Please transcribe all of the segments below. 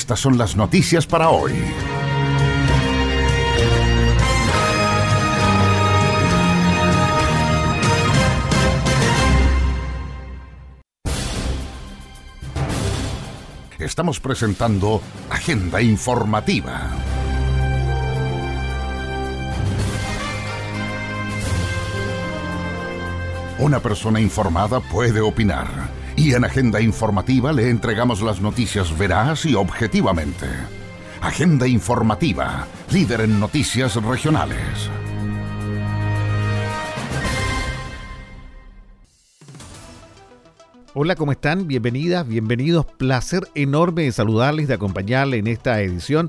Estas son las noticias para hoy. Estamos presentando Agenda Informativa. Una persona informada puede opinar y en Agenda Informativa le entregamos las noticias veraz y objetivamente. Agenda Informativa, líder en noticias regionales. Hola, ¿cómo están? Bienvenidas, bienvenidos. Placer enorme de saludarles, de acompañarles en esta edición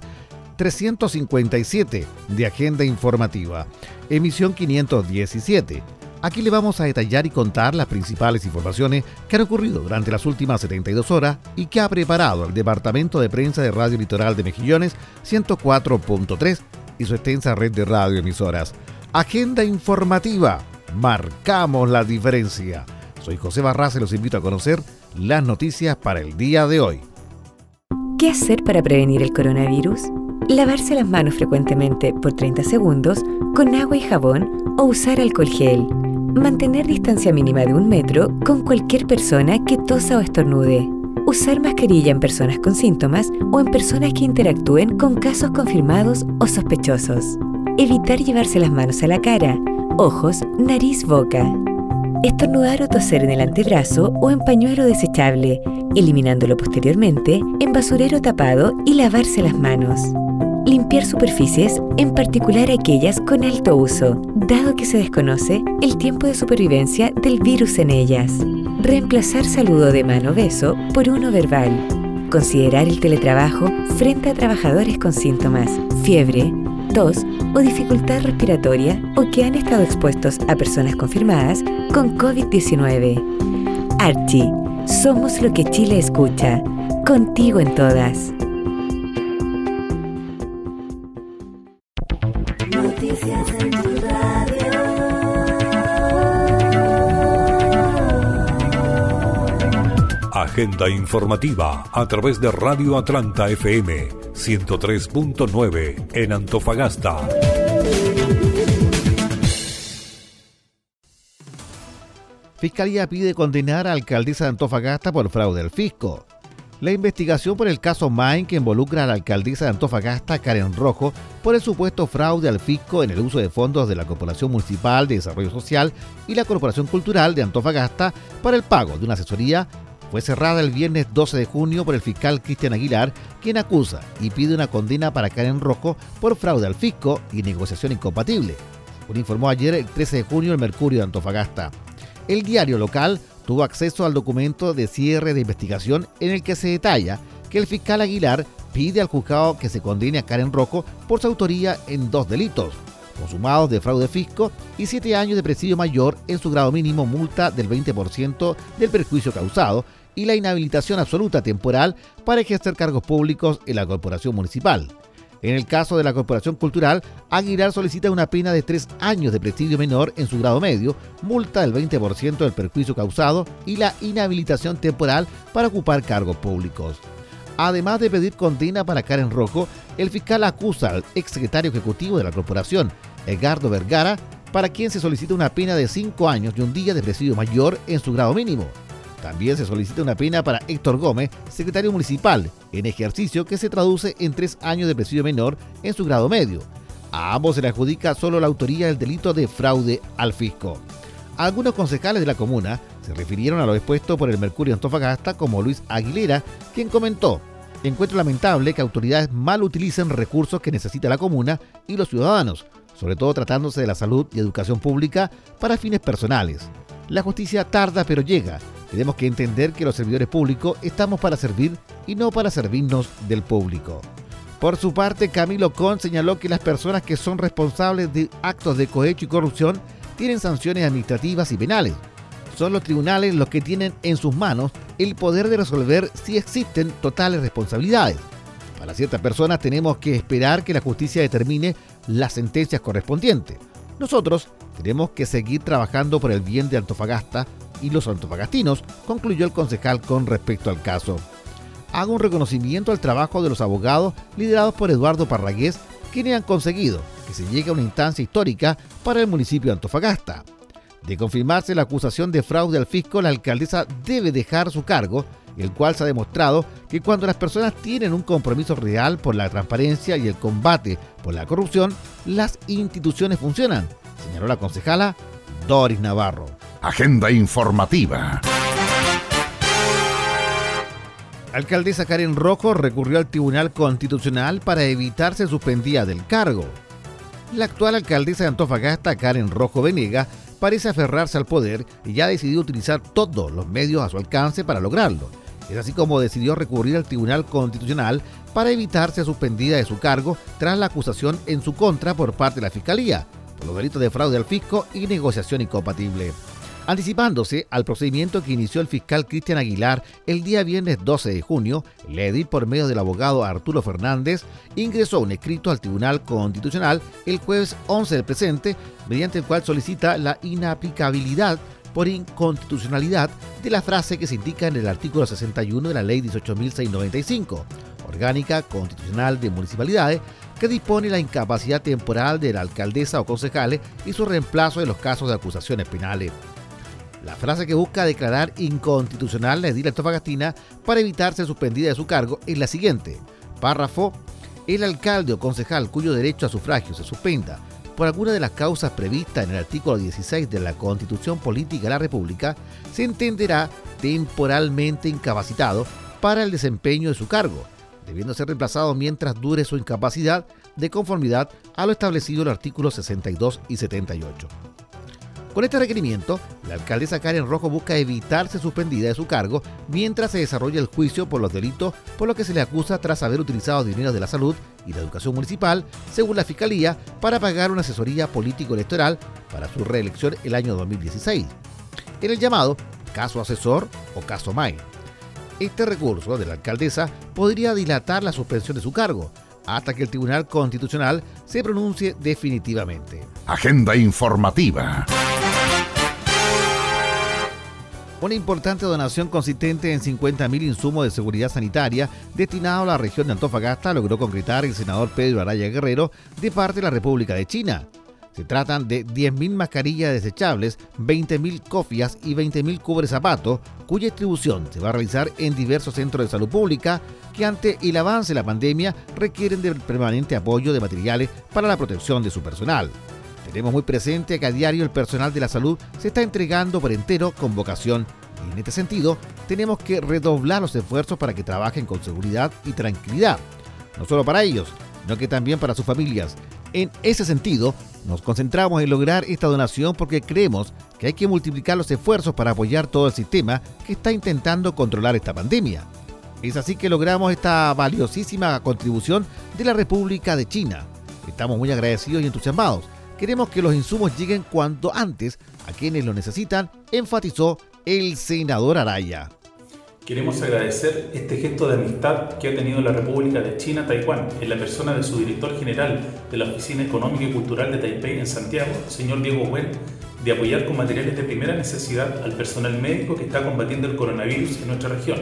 357 de Agenda Informativa, emisión 517 Aquí le vamos a detallar y contar las principales informaciones que han ocurrido durante las últimas 72 horas y que ha preparado el Departamento de Prensa de Radio Litoral de Mejillones 104.3 y su extensa red de radioemisoras. Agenda informativa. Marcamos la diferencia. Soy José Barras y los invito a conocer las noticias para el día de hoy. ¿Qué hacer para prevenir el coronavirus? Lavarse las manos frecuentemente por 30 segundos con agua y jabón o usar alcohol gel. Mantener distancia mínima de un metro con cualquier persona que tosa o estornude. Usar mascarilla en personas con síntomas o en personas que interactúen con casos confirmados o sospechosos. Evitar llevarse las manos a la cara, ojos, nariz, boca. Estornudar o toser en el antebrazo o en pañuelo desechable, eliminándolo posteriormente en basurero tapado y lavarse las manos. Limpiar superficies, en particular aquellas con alto uso, dado que se desconoce el tiempo de supervivencia del virus en ellas. Reemplazar saludo de mano beso por uno verbal. Considerar el teletrabajo frente a trabajadores con síntomas, fiebre, tos o dificultad respiratoria o que han estado expuestos a personas confirmadas con COVID-19. Archie, somos lo que Chile escucha. Contigo en todas. Agenda informativa a través de Radio Atlanta FM 103.9 en Antofagasta. Fiscalía pide condenar a alcaldesa de Antofagasta por fraude al fisco. La investigación por el caso Main que involucra a la alcaldesa de Antofagasta, Karen Rojo, por el supuesto fraude al fisco en el uso de fondos de la Corporación Municipal de Desarrollo Social y la Corporación Cultural de Antofagasta para el pago de una asesoría fue cerrada el viernes 12 de junio por el fiscal Cristian Aguilar, quien acusa y pide una condena para Karen Rojo por fraude al fisco y negociación incompatible. Como informó ayer el 13 de junio el Mercurio de Antofagasta. El diario local tuvo acceso al documento de cierre de investigación en el que se detalla que el fiscal Aguilar pide al juzgado que se condene a Karen Rojo por su autoría en dos delitos, consumados de fraude fisco y siete años de presidio mayor en su grado mínimo multa del 20% del perjuicio causado y la inhabilitación absoluta temporal para ejercer cargos públicos en la corporación municipal. En el caso de la Corporación Cultural, Aguilar solicita una pena de tres años de presidio menor en su grado medio, multa del 20% del perjuicio causado y la inhabilitación temporal para ocupar cargos públicos. Además de pedir condena para Karen Rojo, el fiscal acusa al exsecretario ejecutivo de la corporación, Edgardo Vergara, para quien se solicita una pena de cinco años y un día de presidio mayor en su grado mínimo. También se solicita una pena para Héctor Gómez, secretario municipal, en ejercicio que se traduce en tres años de presidio menor en su grado medio. A ambos se le adjudica solo la autoría del delito de fraude al fisco. Algunos concejales de la comuna se refirieron a lo expuesto por el Mercurio Antofagasta como Luis Aguilera, quien comentó, encuentro lamentable que autoridades mal utilicen recursos que necesita la comuna y los ciudadanos, sobre todo tratándose de la salud y educación pública para fines personales. La justicia tarda pero llega tenemos que entender que los servidores públicos estamos para servir y no para servirnos del público. Por su parte, Camilo Con señaló que las personas que son responsables de actos de cohecho y corrupción tienen sanciones administrativas y penales. Son los tribunales los que tienen en sus manos el poder de resolver si existen totales responsabilidades. Para ciertas personas tenemos que esperar que la justicia determine las sentencias correspondientes. Nosotros tenemos que seguir trabajando por el bien de Antofagasta y los antofagastinos, concluyó el concejal con respecto al caso. Hago un reconocimiento al trabajo de los abogados liderados por Eduardo Parragués, quienes han conseguido que se llegue a una instancia histórica para el municipio de Antofagasta. De confirmarse la acusación de fraude al fisco, la alcaldesa debe dejar su cargo, el cual se ha demostrado que cuando las personas tienen un compromiso real por la transparencia y el combate por la corrupción, las instituciones funcionan, señaló la concejala Doris Navarro. Agenda informativa. Alcaldesa Karen Rojo recurrió al Tribunal Constitucional para evitar ser suspendida del cargo. La actual alcaldesa de Antofagasta, Karen Rojo Venega, parece aferrarse al poder y ya ha decidido utilizar todos los medios a su alcance para lograrlo. Es así como decidió recurrir al Tribunal Constitucional para evitar ser suspendida de su cargo tras la acusación en su contra por parte de la Fiscalía los delitos de fraude al fisco y negociación incompatible. Anticipándose al procedimiento que inició el fiscal Cristian Aguilar el día viernes 12 de junio, edil, por medio del abogado Arturo Fernández, ingresó un escrito al Tribunal Constitucional el jueves 11 del presente, mediante el cual solicita la inaplicabilidad por inconstitucionalidad de la frase que se indica en el artículo 61 de la Ley 18.695, orgánica constitucional de municipalidades, que dispone la incapacidad temporal de la alcaldesa o concejales y su reemplazo en los casos de acusaciones penales. La frase que busca declarar inconstitucional la edil Antofagastina para evitar ser suspendida de su cargo es la siguiente. Párrafo. El alcalde o concejal cuyo derecho a sufragio se suspenda por alguna de las causas previstas en el artículo 16 de la Constitución Política de la República se entenderá temporalmente incapacitado para el desempeño de su cargo, debiendo ser reemplazado mientras dure su incapacidad de conformidad a lo establecido en los artículos 62 y 78. Con este requerimiento, la alcaldesa Karen Rojo busca evitarse suspendida de su cargo mientras se desarrolla el juicio por los delitos por los que se le acusa tras haber utilizado dinero de la salud y la educación municipal, según la Fiscalía, para pagar una asesoría político-electoral para su reelección el año 2016. En el llamado caso asesor o caso MAI. Este recurso de la alcaldesa podría dilatar la suspensión de su cargo, hasta que el Tribunal Constitucional se pronuncie definitivamente. Agenda informativa. Una importante donación consistente en 50.000 insumos de seguridad sanitaria destinados a la región de Antofagasta logró concretar el senador Pedro Araya Guerrero de parte de la República de China. Se tratan de 10.000 mascarillas desechables, 20.000 cofias y 20.000 cubres zapatos, cuya distribución se va a realizar en diversos centros de salud pública que ante el avance de la pandemia requieren del permanente apoyo de materiales para la protección de su personal. Tenemos muy presente que a diario el personal de la salud se está entregando por entero con vocación y en este sentido tenemos que redoblar los esfuerzos para que trabajen con seguridad y tranquilidad, no solo para ellos, sino que también para sus familias. En ese sentido, nos concentramos en lograr esta donación porque creemos que hay que multiplicar los esfuerzos para apoyar todo el sistema que está intentando controlar esta pandemia. Es así que logramos esta valiosísima contribución de la República de China. Estamos muy agradecidos y entusiasmados Queremos que los insumos lleguen cuanto antes a quienes lo necesitan, enfatizó el senador Araya. Queremos agradecer este gesto de amistad que ha tenido la República de China Taiwán en la persona de su director general de la Oficina Económica y Cultural de Taipei en Santiago, señor Diego Wen, de apoyar con materiales de primera necesidad al personal médico que está combatiendo el coronavirus en nuestra región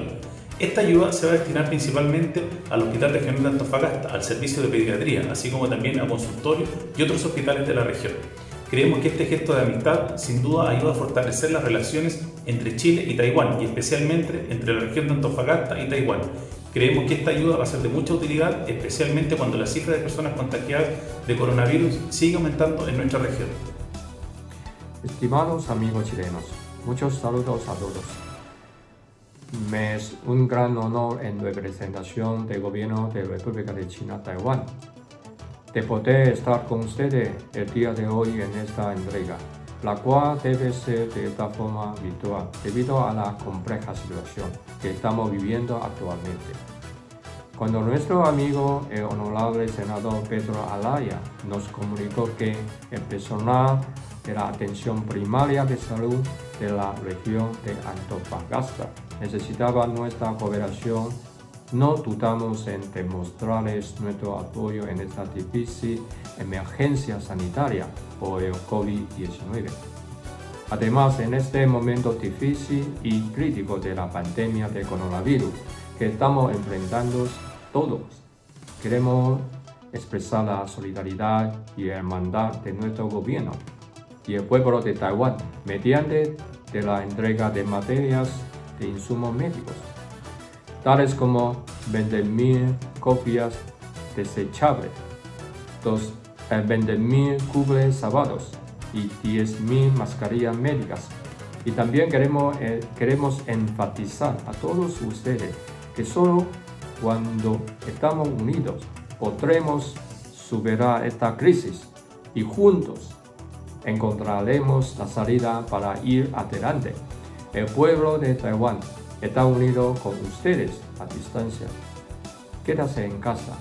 esta ayuda se va a destinar principalmente al Hospital Regional de Antofagasta, al servicio de pediatría, así como también a consultorios y otros hospitales de la región. Creemos que este gesto de amistad sin duda ayuda a fortalecer las relaciones entre Chile y Taiwán y especialmente entre la región de Antofagasta y Taiwán. Creemos que esta ayuda va a ser de mucha utilidad, especialmente cuando la cifra de personas contagiadas de coronavirus sigue aumentando en nuestra región. Estimados amigos chilenos, muchos saludos a todos. Me es un gran honor en representación del gobierno de la República de China, Taiwán, de poder estar con ustedes el día de hoy en esta entrega. la cual debe ser de esta forma virtual debido a la compleja situación que estamos viviendo actualmente. Cuando nuestro amigo el honorable senador Pedro Alaya nos comunicó que el personal de la atención primaria de salud de la región de Antofagasta necesitaba nuestra cooperación, no dudamos en demostrarles nuestro apoyo en esta difícil emergencia sanitaria por el COVID-19. Además, en este momento difícil y crítico de la pandemia de coronavirus que estamos enfrentando todos, queremos expresar la solidaridad y hermandad de nuestro gobierno y el pueblo de Taiwán mediante la entrega de materias de insumos médicos, tales como 20.000 copias desechables, 20.000 cubles sábados y 10.000 mascarillas médicas. Y también queremos, eh, queremos enfatizar a todos ustedes que solo cuando estamos unidos podremos superar esta crisis y juntos encontraremos la salida para ir adelante. El pueblo de Taiwán está unido con ustedes a distancia. Quédase en casa,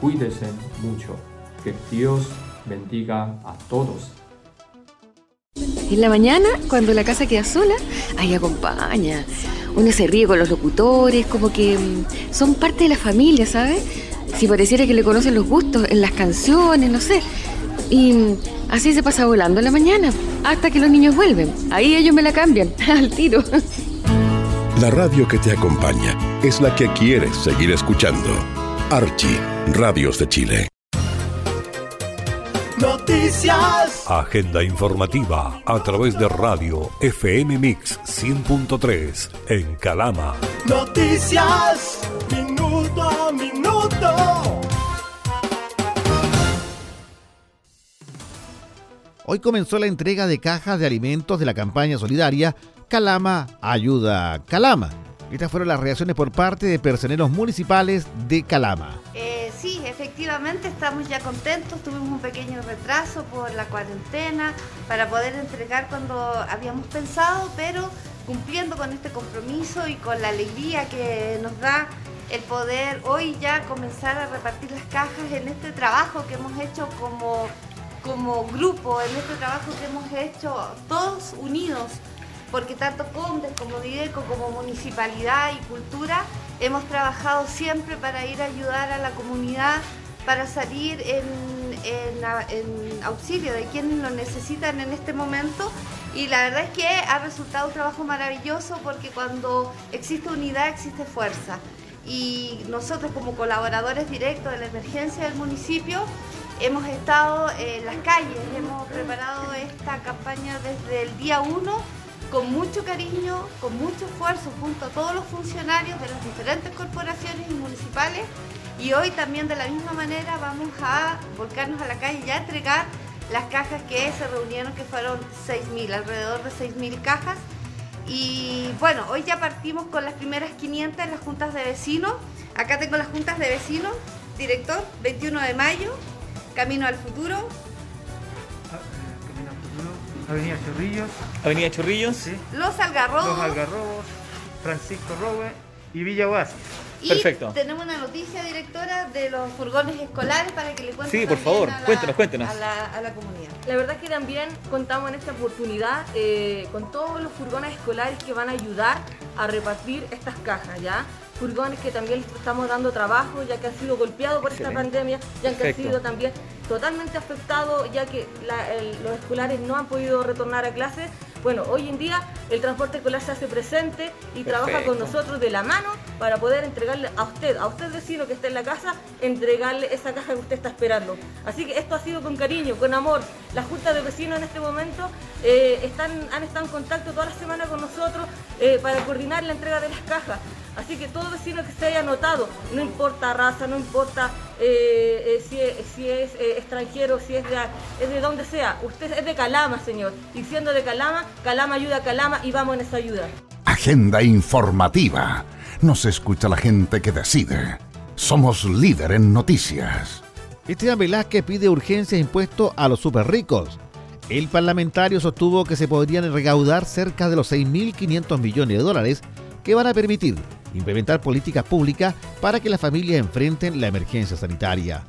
cuídense mucho, que Dios bendiga a todos. En la mañana, cuando la casa queda sola, ahí acompaña. Uno se ríe con los locutores, como que mm, son parte de la familia, ¿sabes? Si pareciera que le conocen los gustos en las canciones, no sé. Y mm, así se pasa volando en la mañana, hasta que los niños vuelven. Ahí ellos me la cambian, al tiro. La radio que te acompaña es la que quieres seguir escuchando. Archie, Radios de Chile. Noticias. Agenda informativa a través de radio FM Mix 100.3 en Calama. Noticias. Minuto a minuto. Hoy comenzó la entrega de cajas de alimentos de la campaña solidaria Calama Ayuda Calama. Estas fueron las reacciones por parte de personeros municipales de Calama. Eh, sí, efectivamente estamos ya contentos. Tuvimos un pequeño retraso por la cuarentena para poder entregar cuando habíamos pensado, pero cumpliendo con este compromiso y con la alegría que nos da el poder hoy ya comenzar a repartir las cajas en este trabajo que hemos hecho como, como grupo, en este trabajo que hemos hecho todos unidos porque tanto Condes como Dideco, como Municipalidad y Cultura hemos trabajado siempre para ir a ayudar a la comunidad, para salir en, auxilio de quienes lo necesitan en este momento. Y la verdad es que ha resultado un trabajo maravilloso porque cuando existe unidad existe fuerza. Y nosotros como colaboradores directos de la emergencia del municipio hemos estado en las calles, hemos preparado esta campaña desde el día 1 con mucho cariño, con mucho esfuerzo junto a todos los funcionarios de las diferentes corporaciones y municipales y hoy también de la misma manera vamos a volcarnos a la calle y a entregar las cajas que se reunieron, que fueron 6.000, alrededor de 6.000 cajas. Y bueno, hoy ya partimos con las primeras 500 en las juntas de vecinos. Acá tengo las juntas de vecinos, director, 21 de mayo, Camino al Futuro, Avenida Chorrillos. Avenida Chorrillos. Sí. Los Algarrobos. Los Algarrobos, Francisco Rowe y Villa Oasis. Y Perfecto. tenemos una noticia, directora, de los furgones escolares para que le cuenten. Sí, por favor, cuéntenos, cuéntenos. A la, comunidad. La verdad que también contamos en esta oportunidad eh, con todos los furgones escolares que van a ayudar a repartir estas cajas, ¿ya? furgones que también estamos dando trabajo, ya que han sido golpeados por esta pandemia, ya que han sido también totalmente afectados, ya que los escolares no han podido retornar a clases. Bueno, hoy en día el transporte escolar se hace presente y trabaja con nosotros de la mano para poder entregarle a usted, a usted vecino que está en la casa, entregarle esa caja que usted está esperando. Así que esto ha sido con cariño, con amor. La Junta de Vecinos en este momento eh, están, han estado en contacto toda la semana con nosotros eh, para coordinar la entrega de las cajas. Así que todo vecino que se haya anotado, no importa raza, no importa eh, eh, si, es eh, extranjero, si es de, es de donde sea, usted es de Calama, señor. Y siendo de Calama, Calama ayuda a Calama y vamos en esa ayuda. Agenda informativa. Nos escucha la gente que decide. Somos líder en noticias. Esteban Velázquez pide urgencia impuesto a los super ricos. El parlamentario sostuvo que se podrían recaudar cerca de los 6.500 millones de dólares que van a permitir implementar políticas públicas para que las familias enfrenten la emergencia sanitaria.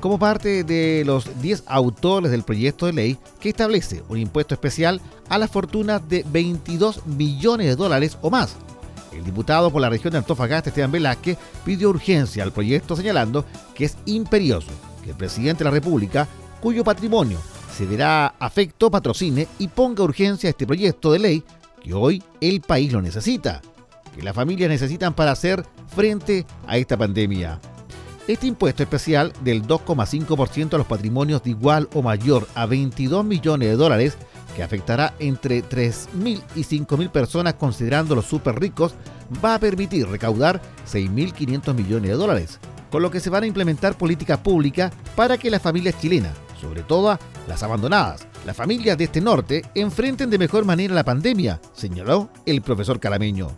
Como parte de los 10 autores del proyecto de ley que establece un impuesto especial a las fortunas de 22 millones de dólares o más. El diputado por la región de Antofagasta, Esteban Velázquez, pidió urgencia al proyecto señalando que es imperioso que el presidente de la República, cuyo patrimonio se verá afecto, patrocine y ponga urgencia a este proyecto de ley que hoy el país lo necesita, que las familias necesitan para hacer frente a esta pandemia. Este impuesto especial del 2,5% a los patrimonios de igual o mayor a 22 millones de dólares, que afectará entre 3.000 y 5.000 personas considerando los ricos, va a permitir recaudar 6.500 millones de dólares, con lo que se van a implementar políticas públicas para que las familias chilenas sobre todo las abandonadas, las familias de este norte, enfrenten de mejor manera la pandemia, señaló el profesor Calameño.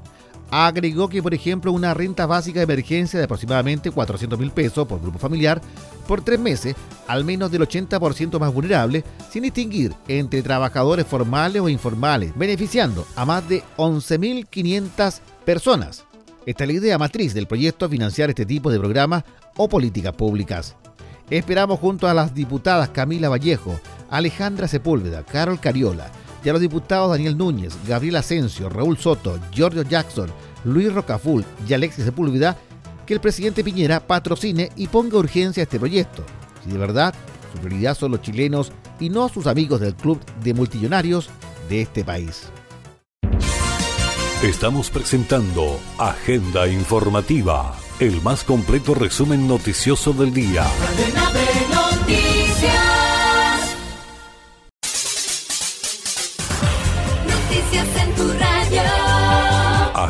Agregó que, por ejemplo, una renta básica de emergencia de aproximadamente 400 mil pesos por grupo familiar por tres meses, al menos del 80% más vulnerable, sin distinguir entre trabajadores formales o informales, beneficiando a más de 11.500 personas. Esta es la idea matriz del proyecto financiar este tipo de programas o políticas públicas. Esperamos junto a las diputadas Camila Vallejo, Alejandra Sepúlveda, Carol Cariola y a los diputados Daniel Núñez, Gabriel Asensio, Raúl Soto, Giorgio Jackson, Luis Rocaful y Alexis Sepúlveda que el presidente Piñera patrocine y ponga urgencia a este proyecto. Si de verdad su prioridad son los chilenos y no sus amigos del club de multillonarios de este país. Estamos presentando Agenda Informativa el más completo resumen noticioso del día.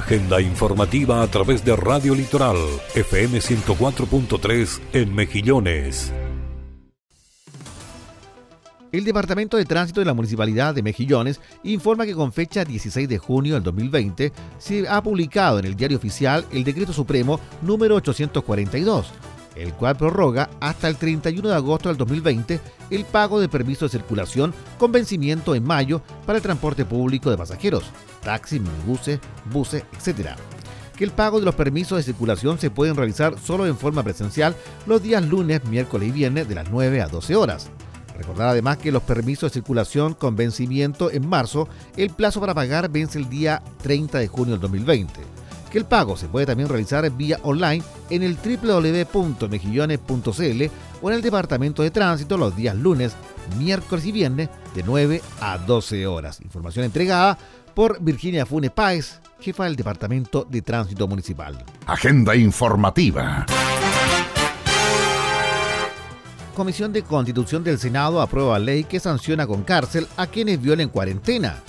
Agenda informativa a través de Radio Litoral, FM 104.3 en Mejillones. El Departamento de Tránsito de la Municipalidad de Mejillones informa que con fecha 16 de junio del 2020 se ha publicado en el Diario Oficial el Decreto Supremo número 842, el cual prorroga hasta el 31 de agosto del 2020 el pago de permiso de circulación con vencimiento en mayo para el transporte público de pasajeros, taxis, minibuses, buses, etc que el pago de los permisos de circulación se pueden realizar solo en forma presencial los días lunes, miércoles y viernes de las 9 a 12 horas. Recordar además que los permisos de circulación con vencimiento en marzo, el plazo para pagar vence el día 30 de junio del 2020. Que el pago se puede también realizar vía online en el www.mejillones.cl o en el Departamento de Tránsito los días lunes, miércoles y viernes de 9 a 12 horas. Información entregada por Virginia Funes Páez, jefa del Departamento de Tránsito Municipal. Agenda informativa. Comisión de Constitución del Senado aprueba ley que sanciona con cárcel a quienes violen cuarentena.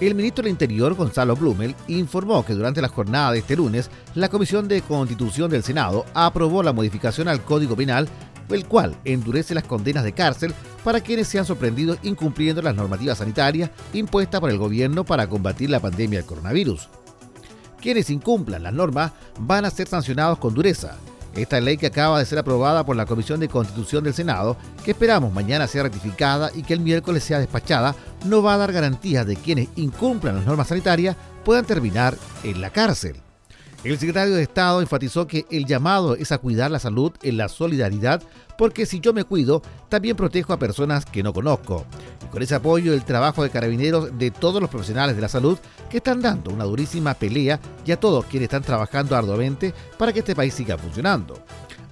El ministro del Interior, Gonzalo Blumel, informó que durante la jornada de este lunes, la Comisión de Constitución del Senado aprobó la modificación al Código Penal, el cual endurece las condenas de cárcel para quienes sean sorprendidos incumpliendo las normativas sanitarias impuestas por el gobierno para combatir la pandemia del coronavirus. Quienes incumplan las normas van a ser sancionados con dureza, esta ley que acaba de ser aprobada por la Comisión de Constitución del Senado, que esperamos mañana sea ratificada y que el miércoles sea despachada, no va a dar garantías de quienes incumplan las normas sanitarias puedan terminar en la cárcel. El secretario de Estado enfatizó que el llamado es a cuidar la salud en la solidaridad, porque si yo me cuido, también protejo a personas que no conozco. Y con ese apoyo, el trabajo de carabineros de todos los profesionales de la salud que están dando una durísima pelea y a todos quienes están trabajando arduamente para que este país siga funcionando.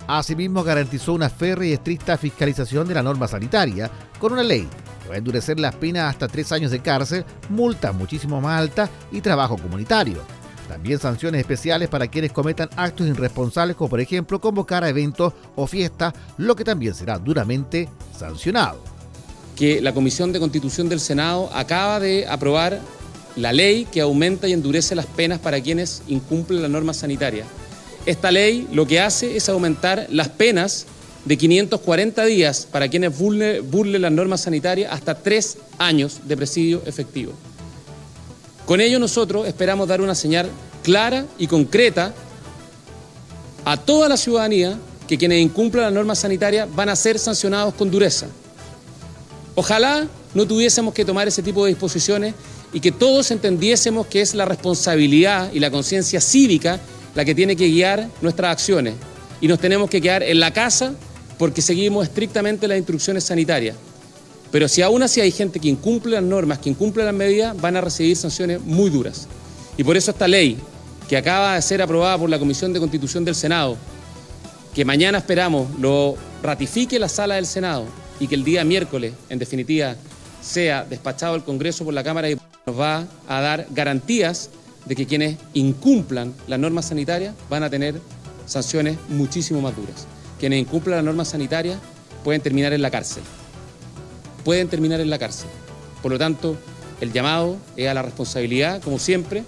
Asimismo, garantizó una férrea y estricta fiscalización de la norma sanitaria con una ley que va a endurecer las penas hasta tres años de cárcel, multa muchísimo más alta y trabajo comunitario también sanciones especiales para quienes cometan actos irresponsables como por ejemplo convocar a eventos o fiestas, lo que también será duramente sancionado. Que la Comisión de Constitución del Senado acaba de aprobar la ley que aumenta y endurece las penas para quienes incumplen la norma sanitaria. Esta ley lo que hace es aumentar las penas de 540 días para quienes burlen las normas sanitarias hasta tres años de presidio efectivo. Con ello nosotros esperamos dar una señal clara y concreta a toda la ciudadanía que quienes incumplan las normas sanitarias van a ser sancionados con dureza. Ojalá no tuviésemos que tomar ese tipo de disposiciones y que todos entendiésemos que es la responsabilidad y la conciencia cívica la que tiene que guiar nuestras acciones. Y nos tenemos que quedar en la casa porque seguimos estrictamente las instrucciones sanitarias. Pero si aún así hay gente que incumple las normas, que incumple las medidas, van a recibir sanciones muy duras. Y por eso esta ley, que acaba de ser aprobada por la Comisión de Constitución del Senado, que mañana esperamos lo ratifique la sala del Senado y que el día miércoles, en definitiva, sea despachado el Congreso por la Cámara y nos va a dar garantías de que quienes incumplan las normas sanitarias van a tener sanciones muchísimo más duras. Quienes incumplan las normas sanitarias pueden terminar en la cárcel. Pueden terminar en la cárcel. Por lo tanto, el llamado es a la responsabilidad, como siempre,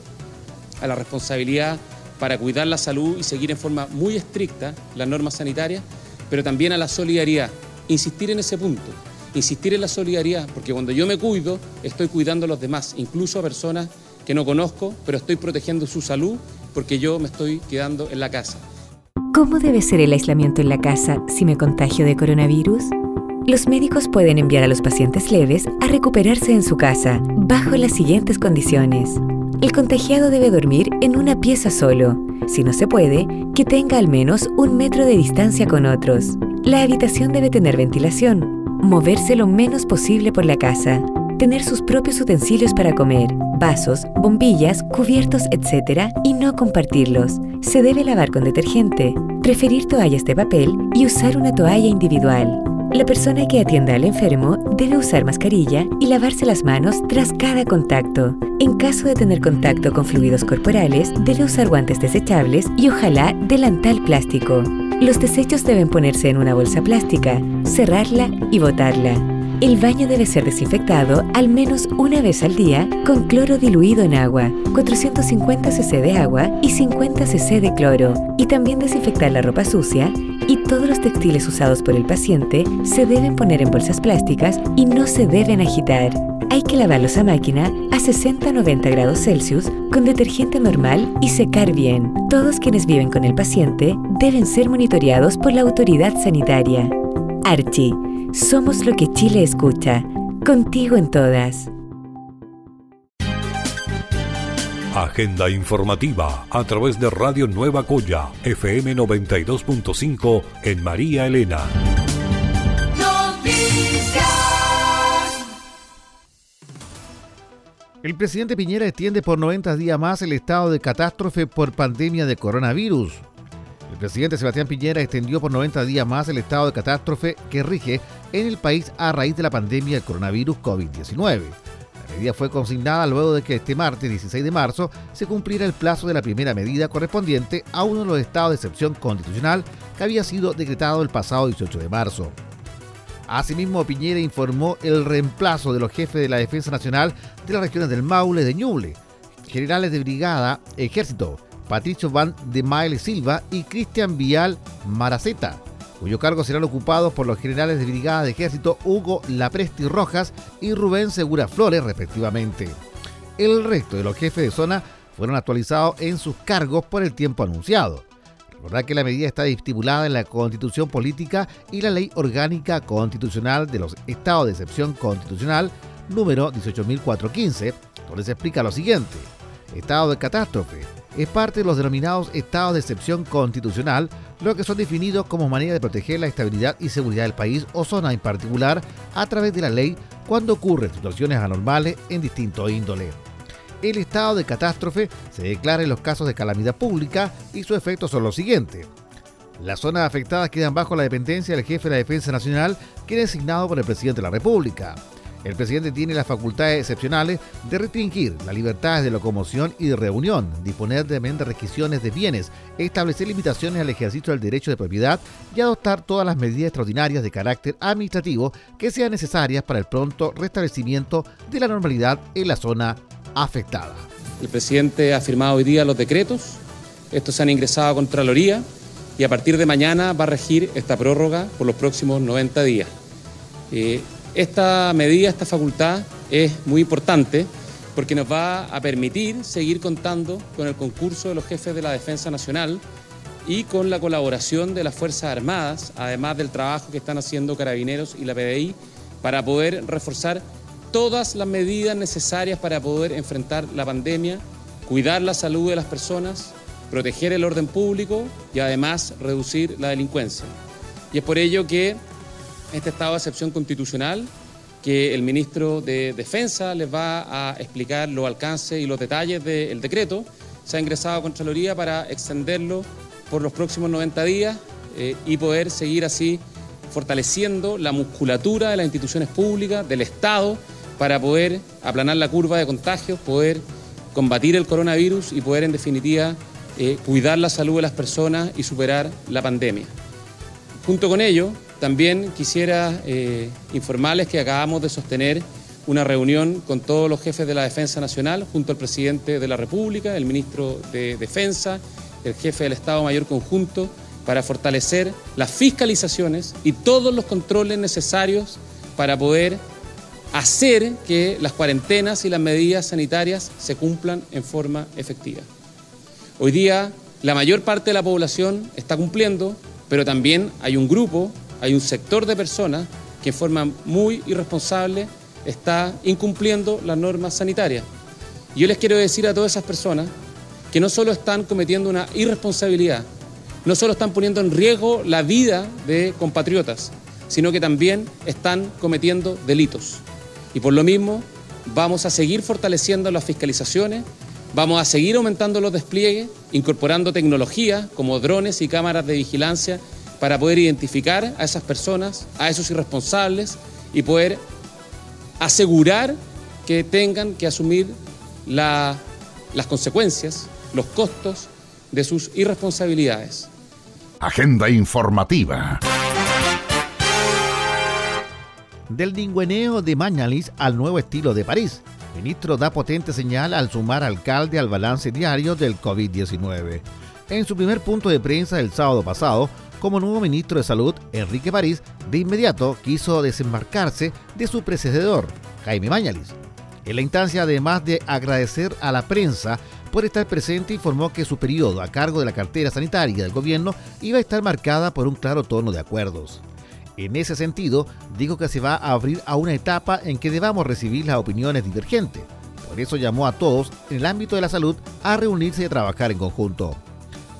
a la responsabilidad para cuidar la salud y seguir en forma muy estricta las normas sanitarias, pero también a la solidaridad. Insistir en ese punto, insistir en la solidaridad, porque cuando yo me cuido, estoy cuidando a los demás, incluso a personas que no conozco, pero estoy protegiendo su salud porque yo me estoy quedando en la casa. ¿Cómo debe ser el aislamiento en la casa si me contagio de coronavirus? Los médicos pueden enviar a los pacientes leves a recuperarse en su casa bajo las siguientes condiciones. El contagiado debe dormir en una pieza solo. Si no se puede, que tenga al menos un metro de distancia con otros. La habitación debe tener ventilación, moverse lo menos posible por la casa, tener sus propios utensilios para comer, vasos, bombillas, cubiertos, etc. y no compartirlos. Se debe lavar con detergente, preferir toallas de papel y usar una toalla individual. La persona que atienda al enfermo debe usar mascarilla y lavarse las manos tras cada contacto. En caso de tener contacto con fluidos corporales, debe usar guantes desechables y ojalá delantal plástico. Los desechos deben ponerse en una bolsa plástica, cerrarla y botarla. El baño debe ser desinfectado al menos una vez al día con cloro diluido en agua, 450 cc de agua y 50 cc de cloro, y también desinfectar la ropa sucia y todos los textiles usados por el paciente se deben poner en bolsas plásticas y no se deben agitar. Hay que lavarlos a máquina a 60-90 grados Celsius con detergente normal y secar bien. Todos quienes viven con el paciente deben ser monitoreados por la autoridad sanitaria. Archie, somos lo que Chile escucha. Contigo en todas. Agenda informativa a través de Radio Nueva Coya, FM 92.5 en María Elena. El presidente Piñera extiende por 90 días más el estado de catástrofe por pandemia de coronavirus. El presidente Sebastián Piñera extendió por 90 días más el estado de catástrofe que rige en el país a raíz de la pandemia del coronavirus COVID-19. Medida fue consignada luego de que este martes 16 de marzo se cumpliera el plazo de la primera medida correspondiente a uno de los estados de excepción constitucional que había sido decretado el pasado 18 de marzo. Asimismo, Piñera informó el reemplazo de los jefes de la Defensa Nacional de las regiones del Maule de Ñuble, generales de brigada Ejército, Patricio Van de Mael Silva y Cristian Vial Maraceta, cuyo cargo serán ocupados por los generales de brigada de ejército Hugo Lapresti Rojas y Rubén Segura Flores, respectivamente. El resto de los jefes de zona fueron actualizados en sus cargos por el tiempo anunciado. Recordar que la medida está estipulada en la Constitución Política y la Ley Orgánica Constitucional de los Estados de Excepción Constitucional número 18.415, donde se explica lo siguiente. Estado de catástrofe es parte de los denominados estados de excepción constitucional, lo que son definidos como manera de proteger la estabilidad y seguridad del país o zona en particular a través de la ley cuando ocurren situaciones anormales en distinto índole. El estado de catástrofe se declara en los casos de calamidad pública y sus efectos son los siguientes. Las zonas afectadas quedan bajo la dependencia del jefe de la Defensa Nacional, quien es designado por el presidente de la República. El presidente tiene las facultades excepcionales de restringir las libertades de locomoción y de reunión, disponer de restricciones de bienes, establecer limitaciones al ejercicio del derecho de propiedad y adoptar todas las medidas extraordinarias de carácter administrativo que sean necesarias para el pronto restablecimiento de la normalidad en la zona afectada. El presidente ha firmado hoy día los decretos, estos se han ingresado a Contraloría y a partir de mañana va a regir esta prórroga por los próximos 90 días. Eh, esta medida, esta facultad es muy importante porque nos va a permitir seguir contando con el concurso de los jefes de la Defensa Nacional y con la colaboración de las Fuerzas Armadas, además del trabajo que están haciendo Carabineros y la PDI, para poder reforzar todas las medidas necesarias para poder enfrentar la pandemia, cuidar la salud de las personas, proteger el orden público y además reducir la delincuencia. Y es por ello que este estado de excepción constitucional, que el ministro de Defensa les va a explicar los alcances y los detalles del decreto, se ha ingresado a Contraloría para extenderlo por los próximos 90 días eh, y poder seguir así fortaleciendo la musculatura de las instituciones públicas, del Estado, para poder aplanar la curva de contagios, poder combatir el coronavirus y poder en definitiva eh, cuidar la salud de las personas y superar la pandemia. Junto con ello, también quisiera eh, informarles que acabamos de sostener una reunión con todos los jefes de la Defensa Nacional, junto al presidente de la República, el ministro de Defensa, el jefe del Estado Mayor Conjunto, para fortalecer las fiscalizaciones y todos los controles necesarios para poder hacer que las cuarentenas y las medidas sanitarias se cumplan en forma efectiva. Hoy día la mayor parte de la población está cumpliendo, pero también hay un grupo, hay un sector de personas que en forma muy irresponsable está incumpliendo las normas sanitarias. Y yo les quiero decir a todas esas personas que no solo están cometiendo una irresponsabilidad, no solo están poniendo en riesgo la vida de compatriotas, sino que también están cometiendo delitos. Y por lo mismo vamos a seguir fortaleciendo las fiscalizaciones, vamos a seguir aumentando los despliegues, incorporando tecnología como drones y cámaras de vigilancia para poder identificar a esas personas, a esos irresponsables y poder asegurar que tengan que asumir las consecuencias, los costos de sus irresponsabilidades. Agenda informativa. Del lingüeneo de Mañalis al nuevo estilo de París. Ministro da potente señal al sumar alcalde al balance diario del COVID-19. En su primer punto de prensa el sábado pasado, como nuevo ministro de Salud, Enrique París de inmediato quiso desembarcarse de su precededor, Jaime Mañalis. En la instancia, además de agradecer a la prensa por estar presente, informó que su periodo a cargo de la cartera sanitaria del gobierno iba a estar marcada por un claro tono de acuerdos. En ese sentido, dijo que se va a abrir a una etapa en que debamos recibir las opiniones divergentes. Por eso llamó a todos en el ámbito de la salud a reunirse y a trabajar en conjunto.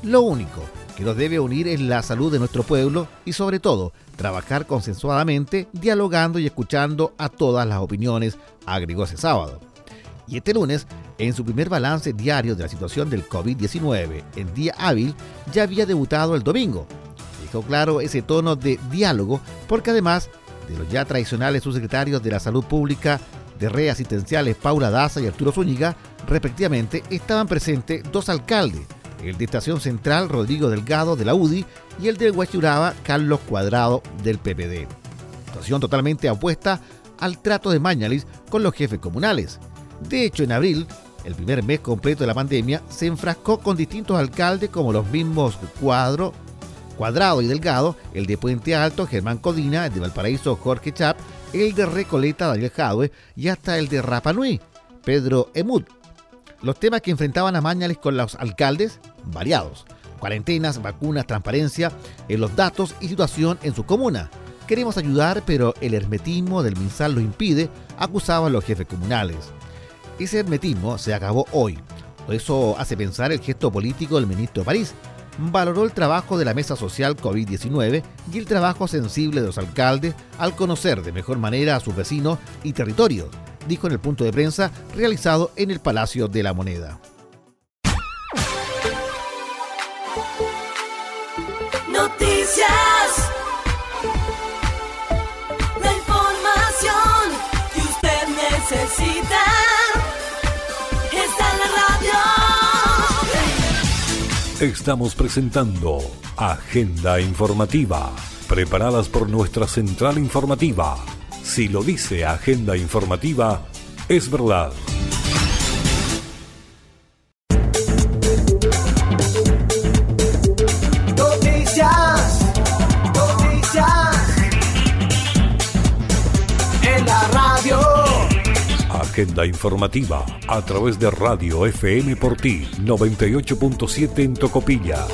Lo único que nos debe unir es la salud de nuestro pueblo y sobre todo trabajar consensuadamente, dialogando y escuchando a todas las opiniones, agregó ese sábado. Y este lunes, en su primer balance diario de la situación del COVID-19 en día hábil, ya había debutado el domingo, dejó claro ese tono de diálogo porque además de los ya tradicionales subsecretarios de la Salud Pública de Red Asistenciales Paula Daza y Arturo Zúñiga, respectivamente, estaban presentes dos alcaldes, el de Estación Central Rodrigo Delgado de la UDI y el de Guachuraba Carlos Cuadrado del PPD. Situación totalmente opuesta al trato de Mañalis con los jefes comunales. De hecho, en abril, el primer mes completo de la pandemia, se enfrascó con distintos alcaldes como los mismos Cuadro, Cuadrado y Delgado, el de Puente Alto, Germán Codina, el de Valparaíso, Jorge Chap, el de Recoleta, Daniel Jadwe, y hasta el de Rapanui, Pedro Emut. Los temas que enfrentaban a Mañales con los alcaldes, variados. Cuarentenas, vacunas, transparencia en los datos y situación en su comuna. Queremos ayudar, pero el hermetismo del MinSal lo impide, acusaban los jefes comunales. Ese hermetismo se acabó hoy. Eso hace pensar el gesto político del ministro de París, valoró el trabajo de la Mesa Social COVID-19 y el trabajo sensible de los alcaldes al conocer de mejor manera a sus vecinos y territorio, dijo en el punto de prensa realizado en el Palacio de la Moneda. Noticias. Estamos presentando Agenda Informativa, preparadas por nuestra central informativa. Si lo dice Agenda Informativa, es verdad. Agenda informativa a través de Radio FM por ti 98.7 en Tocopilla.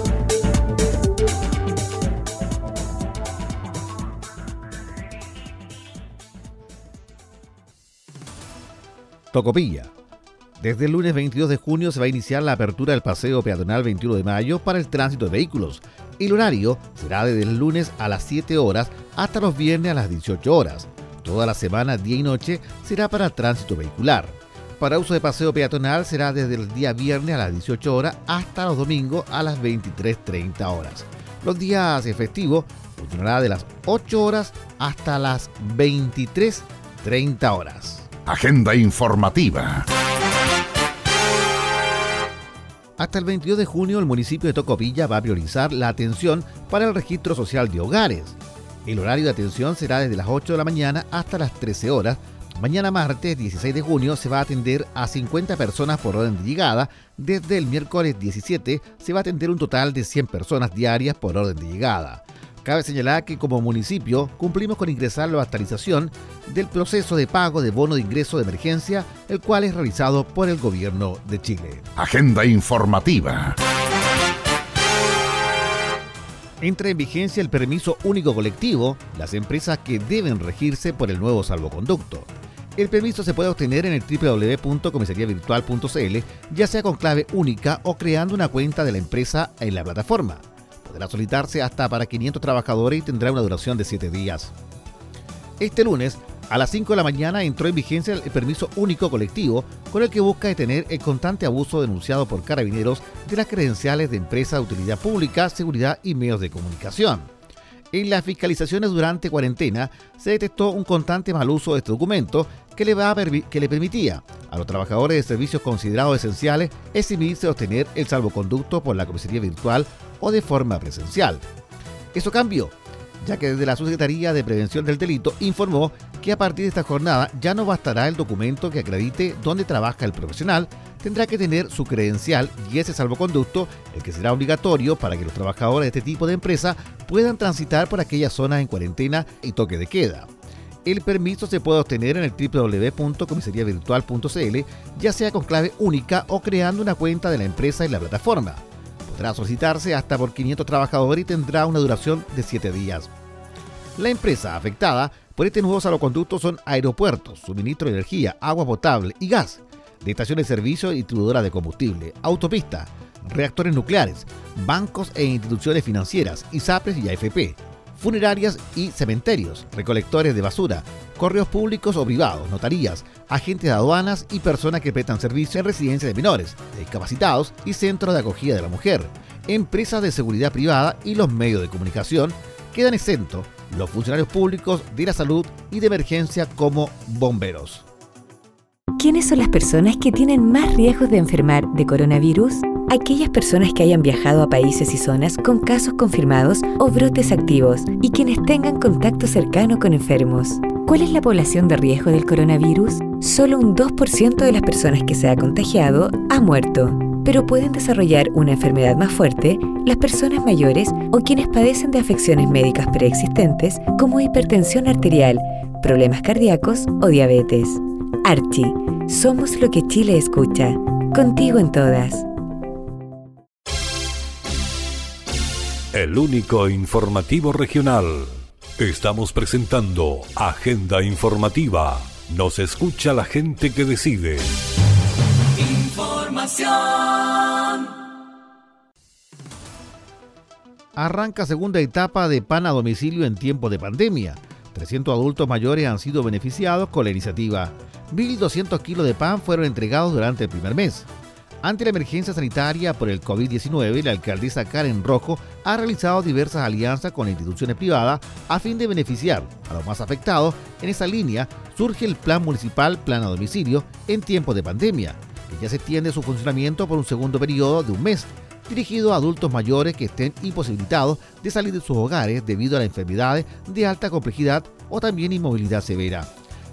Tocopilla. Desde el lunes 22 de junio se va a iniciar la apertura del paseo peatonal 21 de mayo para el tránsito de vehículos. El horario será desde el lunes a las 7 horas hasta los viernes a las 18 horas. Toda la semana, día y noche, será para tránsito vehicular. Para uso de paseo peatonal será desde el día viernes a las 18 horas hasta los domingos a las 23.30 horas. Los días festivos funcionará de las 8 horas hasta las 23.30 horas. Agenda informativa. Hasta el 22 de junio el municipio de Tocopilla va a priorizar la atención para el registro social de hogares. El horario de atención será desde las 8 de la mañana hasta las 13 horas. Mañana martes 16 de junio se va a atender a 50 personas por orden de llegada. Desde el miércoles 17 se va a atender un total de 100 personas diarias por orden de llegada. Cabe señalar que como municipio cumplimos con ingresar la actualización del proceso de pago de bono de ingreso de emergencia, el cual es realizado por el gobierno de Chile. Agenda informativa. Entra en vigencia el permiso único colectivo, las empresas que deben regirse por el nuevo salvoconducto. El permiso se puede obtener en el www.comisariavirtual.cl, ya sea con clave única o creando una cuenta de la empresa en la plataforma. Podrá solicitarse hasta para 500 trabajadores y tendrá una duración de 7 días. Este lunes, a las 5 de la mañana, entró en vigencia el permiso único colectivo con el que busca detener el constante abuso denunciado por carabineros de las credenciales de empresas de utilidad pública, seguridad y medios de comunicación. En las fiscalizaciones durante cuarentena se detectó un constante mal uso de este documento que le, permitía a los trabajadores de servicios considerados esenciales exhibirse a obtener el salvoconducto por la comisaría virtual o de forma presencial. Eso cambió, ya que desde la Subsecretaría de Prevención del Delito informó que a partir de esta jornada ya no bastará el documento que acredite dónde trabaja el profesional, tendrá que tener su credencial y ese salvoconducto, el que será obligatorio para que los trabajadores de este tipo de empresa puedan transitar por aquellas zonas en cuarentena y toque de queda. El permiso se puede obtener en el www.comisariavirtual.cl, ya sea con clave única o creando una cuenta de la empresa en la plataforma. Podrá solicitarse hasta por 500 trabajadores y tendrá una duración de 7 días. La empresa afectada por este nuevo salvoconducto son aeropuertos, suministro de energía, agua potable y gas, de estaciones de servicio y distribuidoras de combustible, autopista, reactores nucleares, bancos e instituciones financieras, ISAPRES y AFP, funerarias y cementerios, recolectores de basura, correos públicos o privados, notarías, agentes de aduanas y personas que prestan servicio en residencias de menores, discapacitados y centros de acogida de la mujer, empresas de seguridad privada y los medios de comunicación quedan exentos los funcionarios públicos de la salud y de emergencia como bomberos. ¿Quiénes son las personas que tienen más riesgos de enfermar de coronavirus? Aquellas personas que hayan viajado a países y zonas con casos confirmados o brotes activos y quienes tengan contacto cercano con enfermos. ¿Cuál es la población de riesgo del coronavirus? Solo un 2% de las personas que se ha contagiado ha muerto, pero pueden desarrollar una enfermedad más fuerte las personas mayores o quienes padecen de afecciones médicas preexistentes como hipertensión arterial, problemas cardíacos o diabetes. Archie, somos lo que Chile escucha. Contigo en todas. El único informativo regional. Estamos presentando Agenda Informativa. Nos escucha la gente que decide. Información. Arranca segunda etapa de pan a domicilio en tiempo de pandemia. 300 adultos mayores han sido beneficiados con la iniciativa. 1.200 kilos de pan fueron entregados durante el primer mes. Ante la emergencia sanitaria por el COVID-19, la alcaldesa Karen Rojo ha realizado diversas alianzas con instituciones privadas a fin de beneficiar a los más afectados. En esa línea surge el Plan Municipal Plan a Domicilio en tiempos de pandemia, que ya se extiende su funcionamiento por un segundo periodo de un mes, dirigido a adultos mayores que estén imposibilitados de salir de sus hogares debido a las enfermedades de alta complejidad o también inmovilidad severa.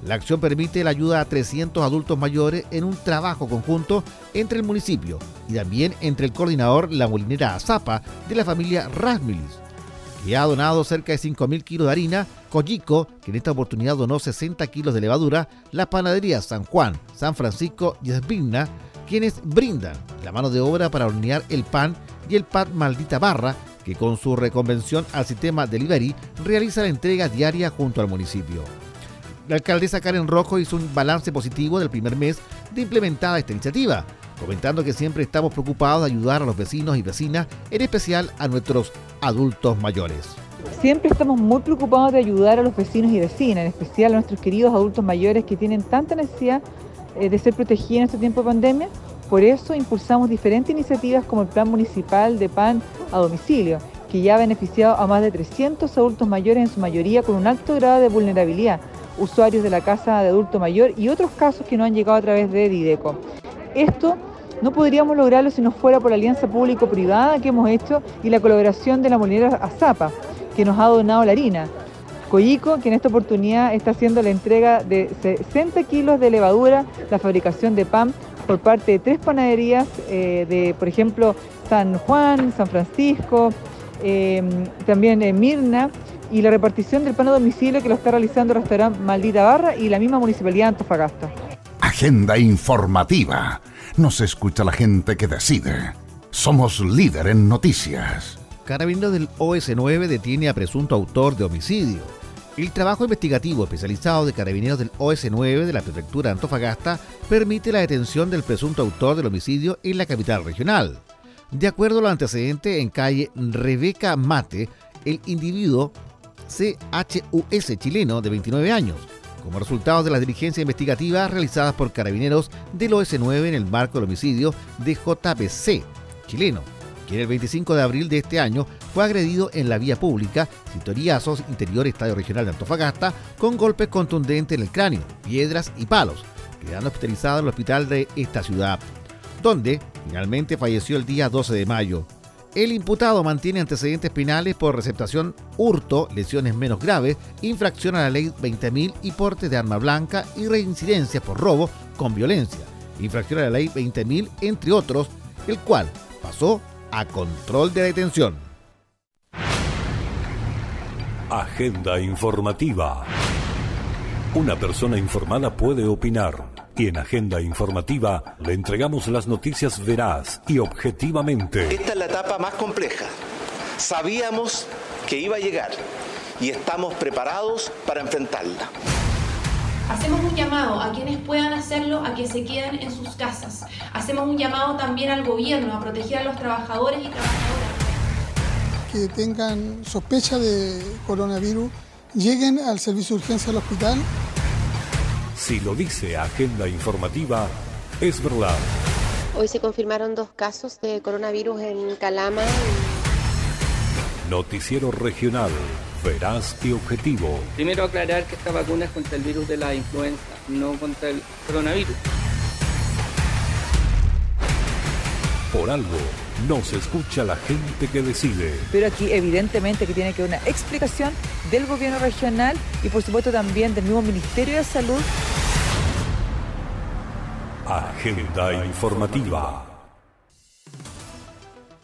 La acción permite la ayuda a 300 adultos mayores en un trabajo conjunto entre el municipio y también entre el coordinador La Molinera Azapa de la familia Rasmilis, que ha donado cerca de 5.000 kilos de harina, Coyico, que en esta oportunidad donó 60 kilos de levadura, la panadería San Juan, San Francisco y Esbigna, quienes brindan la mano de obra para hornear el pan y el pan Maldita Barra, que con su reconvención al sistema Delivery realiza la entrega diaria junto al municipio. La alcaldesa Karen Rojo hizo un balance positivo del primer mes de implementada esta iniciativa, comentando que siempre estamos preocupados de ayudar a los vecinos y vecinas, en especial a nuestros adultos mayores. Siempre estamos muy preocupados de ayudar a los vecinos y vecinas, en especial a nuestros queridos adultos mayores que tienen tanta necesidad eh, de ser protegidos en este tiempo de pandemia. Por eso impulsamos diferentes iniciativas como el Plan Municipal de PAN a domicilio, que ya ha beneficiado a más de 300 adultos mayores, en su mayoría con un alto grado de vulnerabilidad, usuarios de la Casa de Adulto Mayor y otros casos que no han llegado a través de Dideco. Esto no podríamos lograrlo si no fuera por la alianza público-privada que hemos hecho y la colaboración de la molinera Azapa, que nos ha donado la harina. Coyico, que en esta oportunidad está haciendo la entrega de 60 kilos de levadura, la fabricación de pan por parte de tres panaderías eh, de, por ejemplo, San Juan, San Francisco, eh, también en Mirna, y la repartición del pan a domicilio que lo está realizando el restaurante Maldita Barra y la misma municipalidad de Antofagasta. Agenda informativa. Nos escucha la gente que decide. Somos líder en noticias. Carabinero del OS9 detiene a presunto autor de homicidio. El trabajo investigativo especializado de carabineros del OS9 de la prefectura de Antofagasta permite la detención del presunto autor del homicidio en la capital regional. De acuerdo a los antecedentes, en calle Rebeca Mate, el individuo CHUS chileno de 29 años, como resultado de las diligencias investigativas realizadas por carabineros del OS9 en el marco del homicidio de JPC chileno, quien el 25 de abril de este año fue agredido en la vía pública, Cintoríazos, interior Estadio Regional de Antofagasta, con golpes contundentes en el cráneo, piedras y palos, quedando hospitalizado en el hospital de esta ciudad, donde finalmente falleció el día 12 de mayo. El imputado mantiene antecedentes penales por receptación, hurto, lesiones menos graves, infracción a la ley 20.000 y porte de arma blanca y reincidencia por robo con violencia, infracción a la ley 20.000 entre otros, el cual pasó a control de detención. Agenda informativa. Una persona informada puede opinar y en Agenda Informativa le entregamos las noticias veraz y objetivamente. Esta es la etapa más compleja. Sabíamos que iba a llegar y estamos preparados para enfrentarla. Hacemos un llamado a quienes puedan hacerlo a que se queden en sus casas. Hacemos un llamado también al gobierno a proteger a los trabajadores y trabajadoras. Que tengan sospecha de coronavirus lleguen al servicio de urgencia del hospital si lo dice Agenda Informativa, es verdad. Hoy se confirmaron dos casos de coronavirus en Calama. Noticiero regional, veraz y objetivo. Primero aclarar que esta vacuna es contra el virus de la influenza, no contra el coronavirus. Por algo, no se escucha la gente que decide. Pero aquí evidentemente que tiene que haber una explicación del gobierno regional y por supuesto también del mismo Ministerio de Salud. Agenda informativa.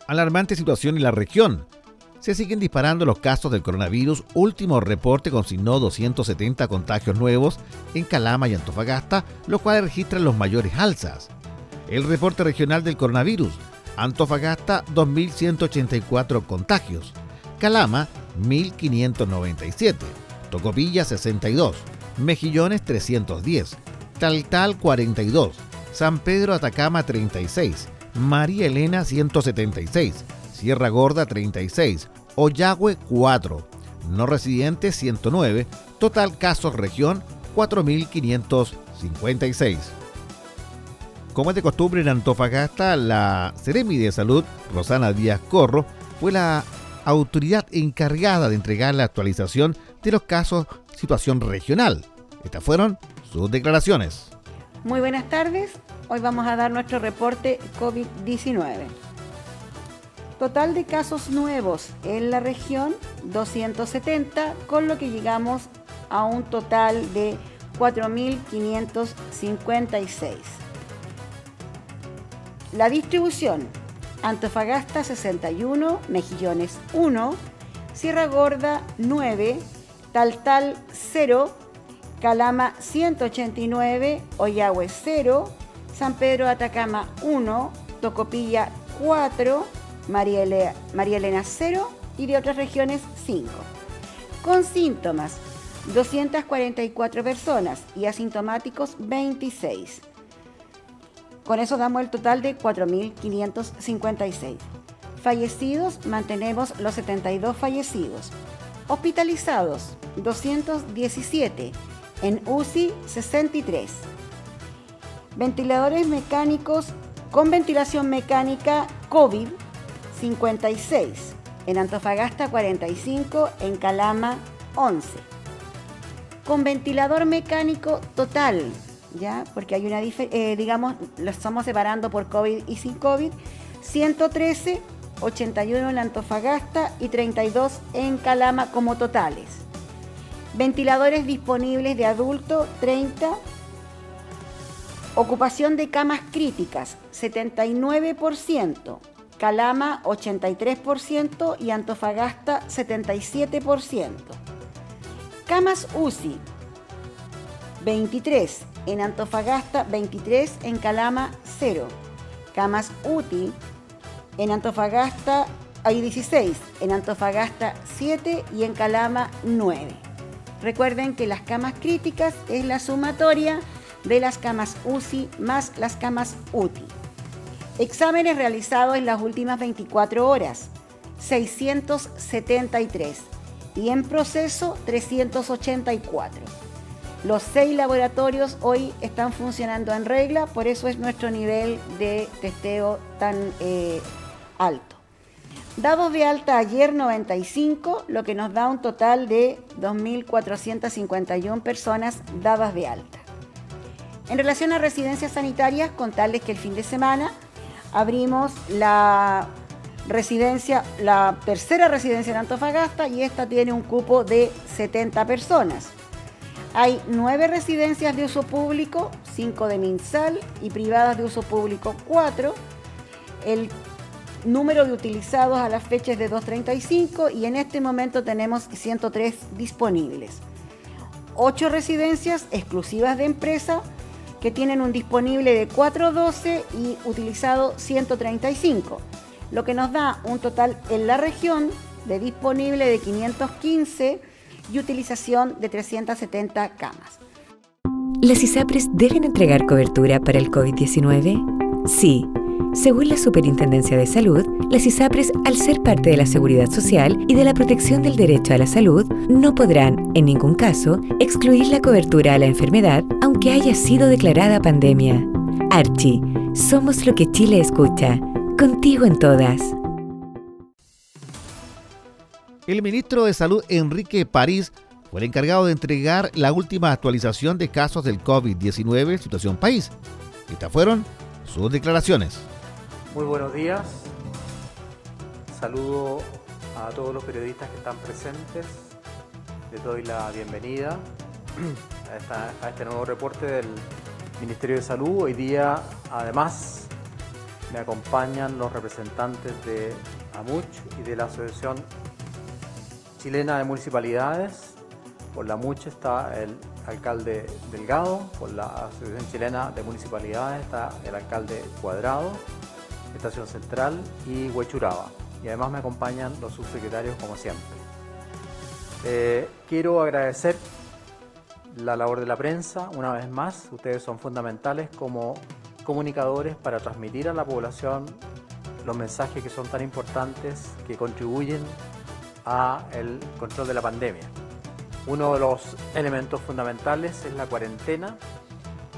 Alarmante situación en la región. Se siguen disparando los casos del coronavirus. Último reporte consignó 270 contagios nuevos en Calama y Antofagasta, los cuales registran los mayores alzas. El reporte regional del coronavirus. Antofagasta 2.184 contagios. Calama 1.597. Tocopilla 62. Mejillones 310. Taltal 42. San Pedro Atacama 36. María Elena 176. Sierra Gorda 36. Oyagüe 4. No residentes 109. Total casos región 4.556. Como es de costumbre en Antofagasta, la Ceremi de Salud, Rosana Díaz Corro, fue la autoridad encargada de entregar la actualización de los casos situación regional. Estas fueron sus declaraciones. Muy buenas tardes. Hoy vamos a dar nuestro reporte COVID-19. Total de casos nuevos en la región 270, con lo que llegamos a un total de 4.556. La distribución, Antofagasta 61, Mejillones 1, Sierra Gorda 9, Taltal 0, Calama 189, Oyagüe 0, San Pedro Atacama 1, Tocopilla 4, María Elena, María Elena 0 y de otras regiones 5. Con síntomas, 244 personas y asintomáticos 26. Con eso damos el total de 4.556. Fallecidos, mantenemos los 72 fallecidos. Hospitalizados, 217. En UCI, 63. Ventiladores mecánicos con ventilación mecánica COVID, 56. En Antofagasta, 45. En Calama, 11. Con ventilador mecánico total, ¿ya? Porque hay una diferencia, digamos, lo estamos separando por COVID y sin COVID. 113, 81 en Antofagasta y 32 en Calama como totales. Ventiladores disponibles de adulto, 30. Ocupación de camas críticas, 79%. Calama, 83% y Antofagasta, 77%. Camas UCI, 23. En Antofagasta, 23. En Calama, 0. Camas UTI, en Antofagasta hay 16. En Antofagasta, 7. Y en Calama, 9. Recuerden que las camas críticas es la sumatoria de las camas UCI más las camas UTI. Exámenes realizados en las últimas 24 horas, 673 y en proceso 384. Los seis laboratorios hoy están funcionando en regla, por eso es nuestro nivel de testeo tan eh, alto. Dados de alta ayer 95, lo que nos da un total de 2.451 personas dadas de alta. En relación a residencias sanitarias, contarles que el fin de semana abrimos la residencia, la tercera residencia en Antofagasta y esta tiene un cupo de 70 personas. Hay nueve residencias de uso público, cinco de MinSal y privadas de uso público, cuatro. El número de utilizados a la fecha es de 235 y en este momento tenemos 103 disponibles. Ocho residencias exclusivas de empresa que tienen un disponible de 412 y utilizado 135 lo que nos da un total en la región de disponible de 515 y utilización de 370 camas. ¿Las ISAPRES deben entregar cobertura para el COVID-19? Sí. Según la Superintendencia de Salud, las ISAPRES, al ser parte de la seguridad social y de la protección del derecho a la salud, no podrán, en ningún caso, excluir la cobertura a la enfermedad aunque haya sido declarada pandemia. Archie, somos lo que Chile escucha. Contigo en todas. El ministro de Salud Enrique París fue el encargado de entregar la última actualización de casos del COVID-19 en situación país. Estas fueron sus declaraciones. Muy buenos días. Saludo a todos los periodistas que están presentes. Les doy la bienvenida a, a este nuevo reporte del Ministerio de Salud. Hoy día, además, me acompañan los representantes de AMUCH y de la Asociación Chilena de Municipalidades. Por la AMUCH está el alcalde Delgado, por la Asociación Chilena de Municipalidades está el alcalde Cuadrado, Estación Central y Huechuraba. Y además me acompañan los subsecretarios como siempre. Eh, quiero agradecer la labor de la prensa, una vez más, ustedes son fundamentales como comunicadores para transmitir a la población los mensajes que son tan importantes que contribuyen a el control de la pandemia. Uno de los elementos fundamentales es la cuarentena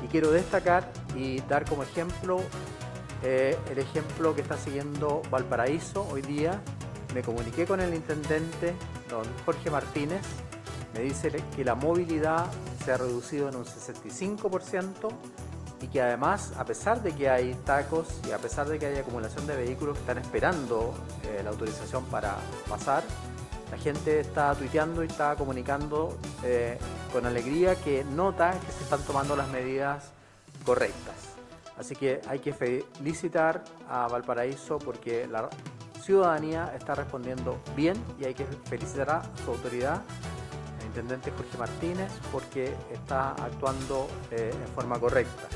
y quiero destacar y dar como ejemplo eh, el ejemplo que está siguiendo Valparaíso hoy día. Me comuniqué con el intendente, don Jorge Martínez, me dice que la movilidad se ha reducido en un 65% y que además, a pesar de que hay tacos y a pesar de que hay acumulación de vehículos que están esperando eh, la autorización para pasar, la gente está tuiteando y está comunicando eh, con alegría que nota que se están tomando las medidas correctas. Así que hay que felicitar a Valparaíso porque la ciudadanía está respondiendo bien y hay que felicitar a su autoridad, el intendente Jorge Martínez, porque está actuando eh, en forma correcta.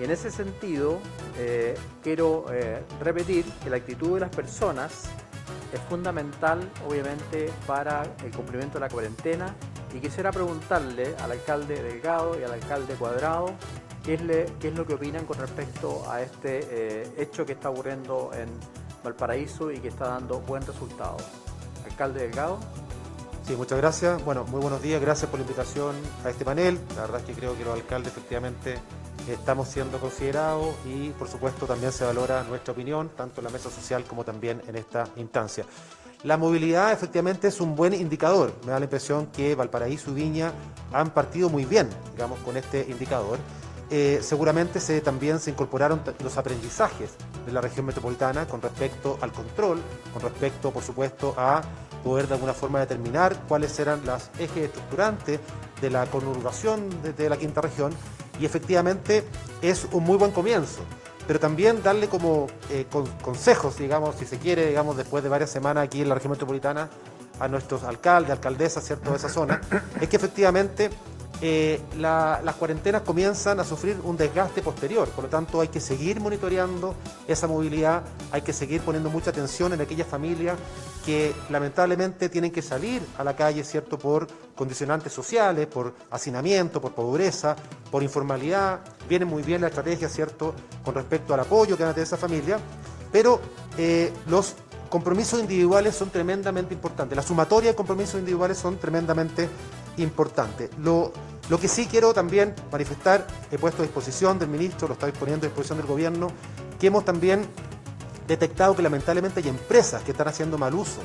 Y en ese sentido, eh, quiero eh, repetir que la actitud de las personas es fundamental, obviamente, para el cumplimiento de la cuarentena Y quisiera preguntarle al alcalde Delgado y al alcalde Cuadrado qué es, le- qué es lo que opinan con respecto a este eh, hecho que está ocurriendo en Valparaíso y que está dando buen resultado. Alcalde Delgado. Sí, muchas gracias. Bueno, muy buenos días. Gracias por la invitación a este panel. La verdad es que creo que los alcaldes efectivamente estamos siendo considerados y por supuesto también se valora nuestra opinión, tanto en la mesa social como también en esta instancia. La movilidad efectivamente es un buen indicador. Me da la impresión que Valparaíso y Viña han partido muy bien, digamos, con este indicador. Eh, seguramente se, también se incorporaron los aprendizajes de la región metropolitana con respecto al control, con respecto, por supuesto, a poder de alguna forma determinar cuáles eran los ejes estructurantes de la conurbación de la quinta región y efectivamente es un muy buen comienzo. Pero también darle como eh, con- consejos, digamos, si se quiere, digamos, después de varias semanas aquí en la región metropolitana a nuestros alcaldes, alcaldesas, ¿cierto?, de esa zona, es que efectivamente eh, la- las cuarentenas comienzan a sufrir un desgaste posterior, por lo tanto hay que seguir monitoreando esa movilidad, hay que seguir poniendo mucha atención en aquellas familias que lamentablemente tienen que salir a la calle, ¿cierto?, por condicionantes sociales, por hacinamiento, por pobreza, por informalidad. Viene muy bien la estrategia, ¿cierto?, con respecto al apoyo que van a esa familia, pero eh, los compromisos individuales son tremendamente importantes. La sumatoria de compromisos individuales son tremendamente importantes. Lo, lo que sí quiero también manifestar, he puesto a disposición del ministro, lo está poniendo a disposición del gobierno, que hemos también detectado que lamentablemente hay empresas que están haciendo mal uso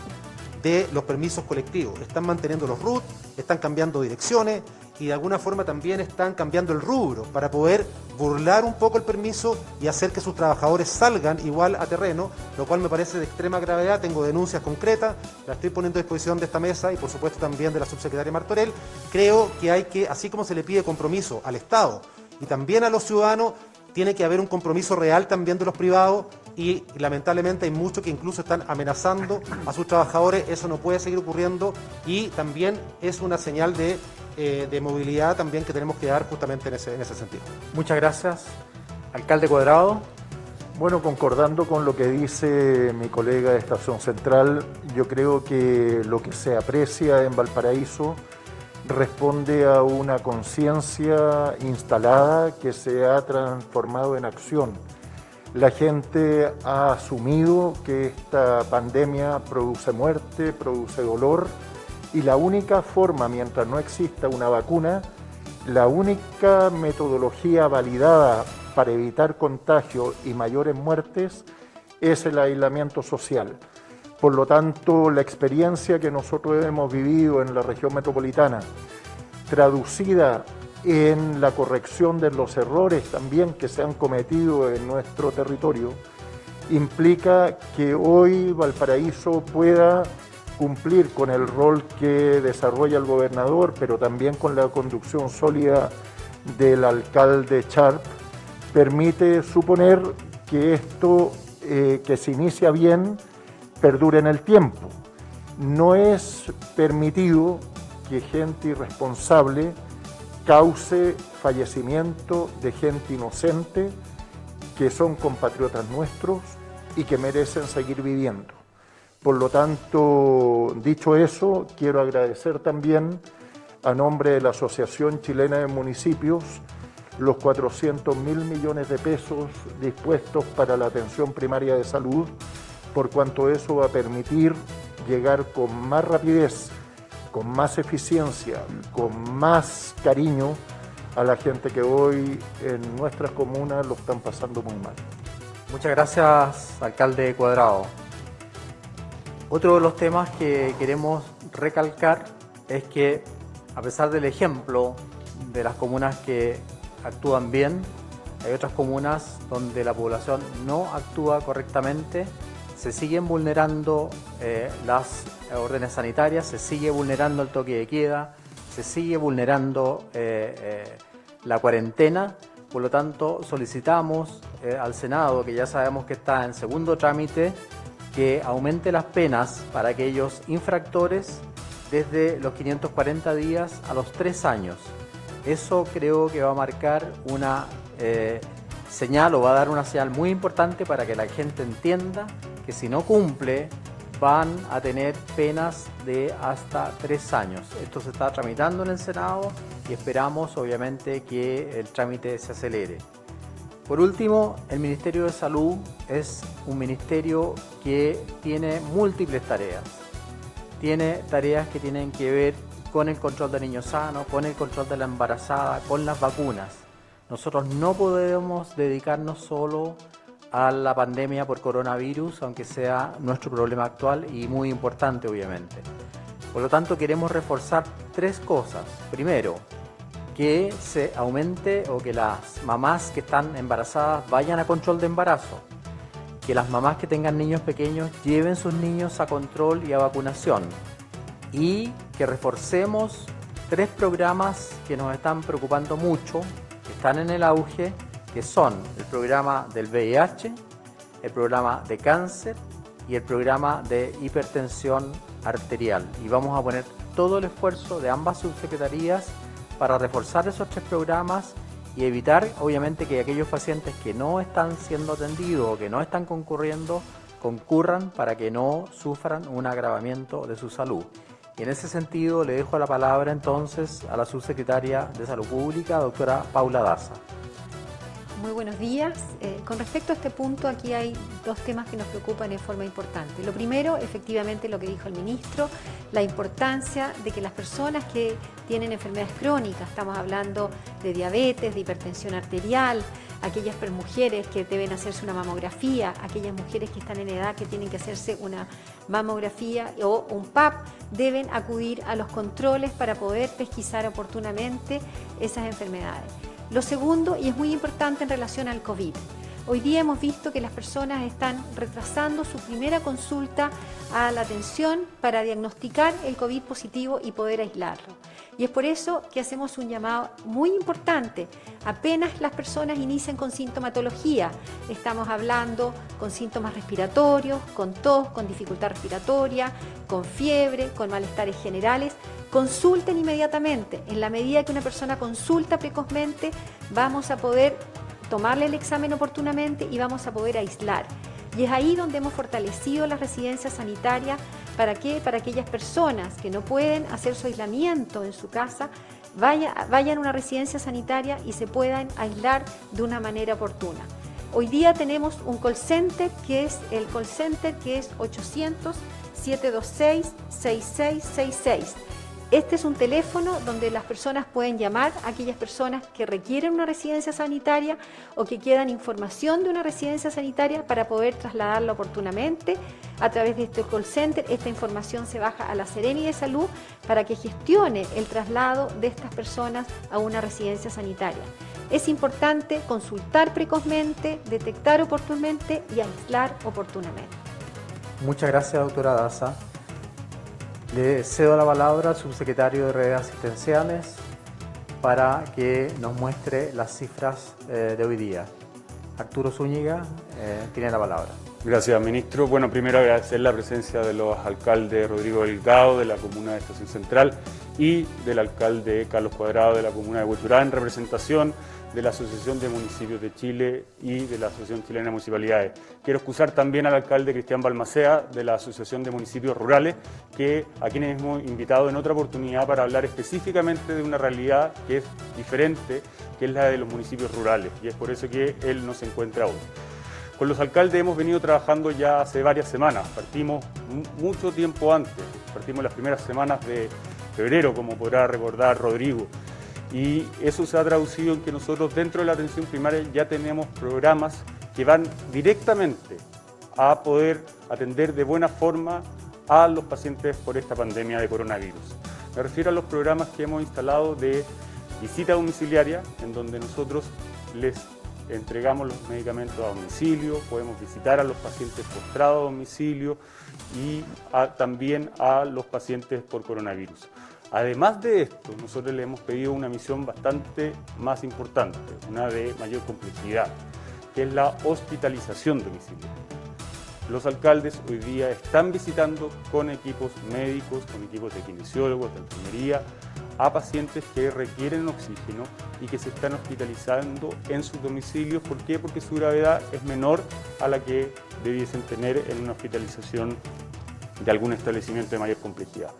de los permisos colectivos. Están manteniendo los RUT, están cambiando direcciones y de alguna forma también están cambiando el rubro para poder burlar un poco el permiso y hacer que sus trabajadores salgan igual a terreno, lo cual me parece de extrema gravedad. Tengo denuncias concretas, las estoy poniendo a disposición de esta mesa y por supuesto también de la subsecretaria Martorell. Creo que hay que, así como se le pide compromiso al Estado y también a los ciudadanos, tiene que haber un compromiso real también de los privados y lamentablemente hay muchos que incluso están amenazando a sus trabajadores, eso no puede seguir ocurriendo y también es una señal de, eh, de movilidad también que tenemos que dar justamente en ese, en ese sentido. Muchas gracias. Alcalde Cuadrado. Bueno, concordando con lo que dice mi colega de Estación Central, yo creo que lo que se aprecia en Valparaíso responde a una conciencia instalada que se ha transformado en acción. La gente ha asumido que esta pandemia produce muerte, produce dolor y la única forma, mientras no exista una vacuna, la única metodología validada para evitar contagio y mayores muertes es el aislamiento social. Por lo tanto, la experiencia que nosotros hemos vivido en la región metropolitana, traducida en la corrección de los errores también que se han cometido en nuestro territorio, implica que hoy Valparaíso pueda cumplir con el rol que desarrolla el gobernador, pero también con la conducción sólida del alcalde Charp, permite suponer que esto eh, que se inicia bien perdure en el tiempo. No es permitido que gente irresponsable cause fallecimiento de gente inocente que son compatriotas nuestros y que merecen seguir viviendo. Por lo tanto, dicho eso, quiero agradecer también a nombre de la Asociación Chilena de Municipios los 400 mil millones de pesos dispuestos para la atención primaria de salud, por cuanto eso va a permitir llegar con más rapidez, con más eficiencia, con más cariño a la gente que hoy en nuestras comunas lo están pasando muy mal. Muchas gracias, alcalde Cuadrado. Otro de los temas que queremos recalcar es que, a pesar del ejemplo de las comunas que actúan bien, hay otras comunas donde la población no actúa correctamente, se siguen vulnerando eh, las órdenes sanitarias, se sigue vulnerando el toque de queda, se sigue vulnerando eh, eh, la cuarentena. Por lo tanto, solicitamos al Senado, que ya sabemos que está en segundo trámite, que aumente las penas para aquellos infractores desde los 540 días a los 3 años. Eso creo que va a marcar una señal o va a dar una señal muy importante para que la gente entienda que si no cumple van a tener penas de hasta tres años. Esto se está tramitando en el Senado y esperamos obviamente que el trámite se acelere. Por último, el Ministerio de Salud es un ministerio que tiene múltiples tareas. Tiene tareas que tienen que ver con el control de niños sanos, con el control de la embarazada, con las vacunas. Nosotros no podemos dedicarnos solo a la pandemia por coronavirus, aunque sea nuestro problema actual y muy importante obviamente. Por lo tanto, queremos reforzar tres cosas. Primero, que se aumente o que las mamás que están embarazadas vayan a control de embarazo. Que las mamás que tengan niños pequeños lleven sus niños a control y a vacunación. Y que reforcemos tres programas que nos están preocupando mucho, están en el auge que son el programa del VIH, el programa de cáncer y el programa de hipertensión arterial. Y vamos a poner todo el esfuerzo de ambas subsecretarías para reforzar esos tres programas y evitar, obviamente, que aquellos pacientes que no están siendo atendidos o que no están concurriendo, concurran para que no sufran un agravamiento de su salud. Y en ese sentido le dejo la palabra entonces a la subsecretaria de Salud Pública, doctora Paula Daza. Muy buenos días. Eh, con respecto a este punto, aquí hay dos temas que nos preocupan en forma importante. Lo primero, efectivamente, lo que dijo el ministro, la importancia de que las personas que tienen enfermedades crónicas, estamos hablando de diabetes, de hipertensión arterial, aquellas mujeres que deben hacerse una mamografía, aquellas mujeres que están en edad que tienen que hacerse una mamografía o un PAP, deben acudir a los controles para poder pesquisar oportunamente esas enfermedades. Lo segundo, y es muy importante en relación al COVID, hoy día hemos visto que las personas están retrasando su primera consulta a la atención para diagnosticar el COVID positivo y poder aislarlo. Y es por eso que hacemos un llamado muy importante. Apenas las personas inician con sintomatología, estamos hablando con síntomas respiratorios, con tos, con dificultad respiratoria, con fiebre, con malestares generales, consulten inmediatamente. En la medida que una persona consulta precozmente, vamos a poder tomarle el examen oportunamente y vamos a poder aislar. Y es ahí donde hemos fortalecido las residencias sanitarias. ¿Para qué? Para aquellas personas que no pueden hacer su aislamiento en su casa, vayan a una residencia sanitaria y se puedan aislar de una manera oportuna. Hoy día tenemos un call center que es el call center que es 800 726 6666 este es un teléfono donde las personas pueden llamar a aquellas personas que requieren una residencia sanitaria o que quieran información de una residencia sanitaria para poder trasladarla oportunamente a través de este call center. Esta información se baja a la Sereni de Salud para que gestione el traslado de estas personas a una residencia sanitaria. Es importante consultar precozmente, detectar oportunamente y aislar oportunamente. Muchas gracias, doctora Daza. Le cedo la palabra al subsecretario de redes asistenciales para que nos muestre las cifras eh, de hoy día. Arturo Zúñiga eh, tiene la palabra. Gracias, ministro. Bueno, primero agradecer la presencia de los alcaldes Rodrigo Delgado de la comuna de Estación Central y del alcalde Carlos Cuadrado de la comuna de Huechurá en representación de la Asociación de Municipios de Chile y de la Asociación Chilena de Municipalidades. Quiero excusar también al alcalde Cristian Balmacea de la Asociación de Municipios Rurales, que a quienes hemos invitado en otra oportunidad para hablar específicamente de una realidad que es diferente, que es la de los municipios rurales, y es por eso que él no se encuentra hoy. Con los alcaldes hemos venido trabajando ya hace varias semanas, partimos mucho tiempo antes, partimos las primeras semanas de febrero, como podrá recordar Rodrigo, y eso se ha traducido en que nosotros dentro de la atención primaria ya tenemos programas que van directamente a poder atender de buena forma a los pacientes por esta pandemia de coronavirus. Me refiero a los programas que hemos instalado de visita domiciliaria, en donde nosotros les entregamos los medicamentos a domicilio, podemos visitar a los pacientes postrados a domicilio y también a los pacientes por coronavirus. Además de esto, nosotros le hemos pedido una misión bastante más importante, una de mayor complejidad, que es la hospitalización domiciliaria. Los alcaldes hoy día están visitando con equipos médicos, con equipos de kinesiólogos, de enfermería, a pacientes que requieren oxígeno y que se están hospitalizando en sus domicilios. ¿Por qué? Porque su gravedad es menor a la que debiesen tener en una hospitalización de algún establecimiento de mayor complejidad.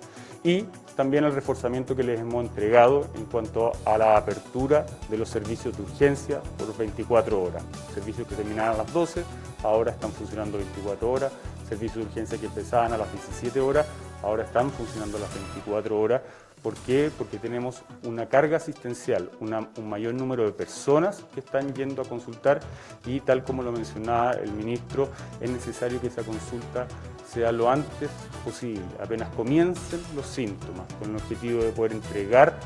Y también el reforzamiento que les hemos entregado en cuanto a la apertura de los servicios de urgencia por 24 horas. Servicios que terminaban a las 12, ahora están funcionando 24 horas. Servicios de urgencia que empezaban a las 17 horas, ahora están funcionando a las 24 horas. ¿Por qué? Porque tenemos una carga asistencial, un mayor número de personas que están yendo a consultar y tal como lo mencionaba el ministro, es necesario que esa consulta sea lo antes posible, apenas comiencen los síntomas, con el objetivo de poder entregar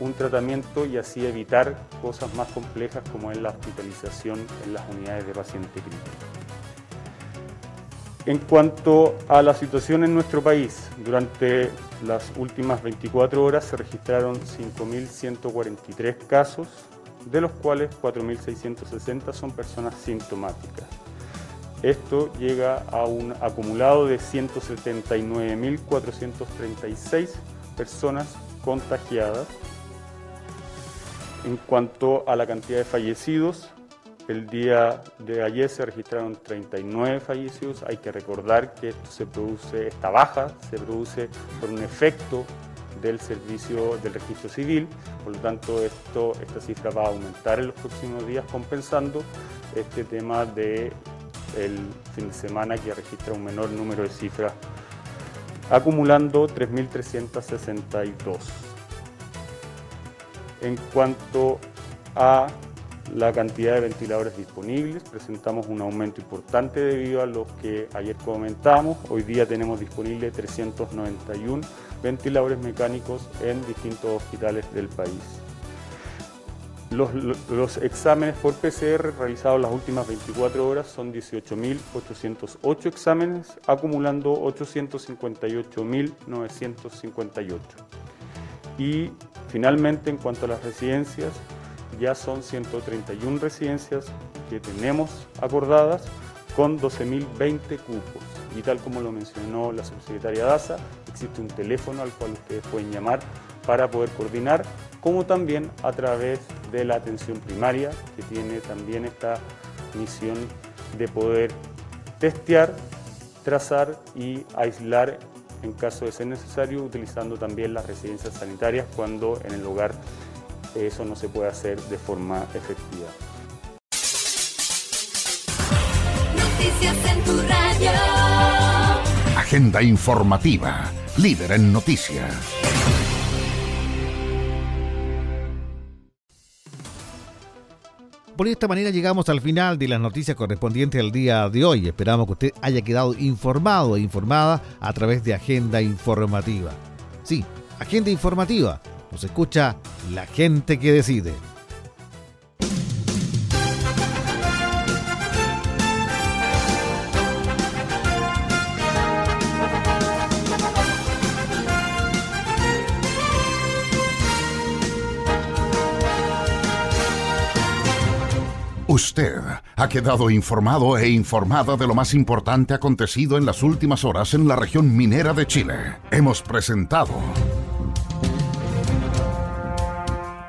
un tratamiento y así evitar cosas más complejas como es la hospitalización en las unidades de paciente crítico. En cuanto a la situación en nuestro país, durante las últimas 24 horas se registraron 5.143 casos, de los cuales 4.660 son personas sintomáticas. Esto llega a un acumulado de 179.436 personas contagiadas. En cuanto a la cantidad de fallecidos, el día de ayer se registraron 39 fallecidos. Hay que recordar que esto se produce, esta baja se produce por un efecto del servicio del registro civil, por lo tanto esta cifra va a aumentar en los próximos días compensando este tema de fin de semana que registra un menor número de cifras, acumulando 3.362. En cuanto a la cantidad de ventiladores disponibles, presentamos un aumento importante debido a lo que ayer comentamos. Hoy día tenemos disponibles 391 ventiladores mecánicos en distintos hospitales del país. Los, los exámenes por PCR realizados las últimas 24 horas son 18.808 exámenes, acumulando 858.958. Y finalmente, en cuanto a las residencias, ya son 131 residencias que tenemos acordadas con 12.020 cupos. Y tal como lo mencionó la subsecretaria Daza, existe un teléfono al cual ustedes pueden llamar para poder coordinar, como también a través de la atención primaria, que tiene también esta misión de poder testear, trazar y aislar en caso de ser necesario, utilizando también las residencias sanitarias cuando en el hogar eso no se puede hacer de forma efectiva. Noticias en tu radio. Agenda informativa, líder en noticias. Por esta manera llegamos al final de las noticias correspondientes al día de hoy. Esperamos que usted haya quedado informado e informada a través de Agenda Informativa. Sí, Agenda Informativa. Nos escucha la gente que decide. Usted ha quedado informado e informada de lo más importante acontecido en las últimas horas en la región minera de Chile. Hemos presentado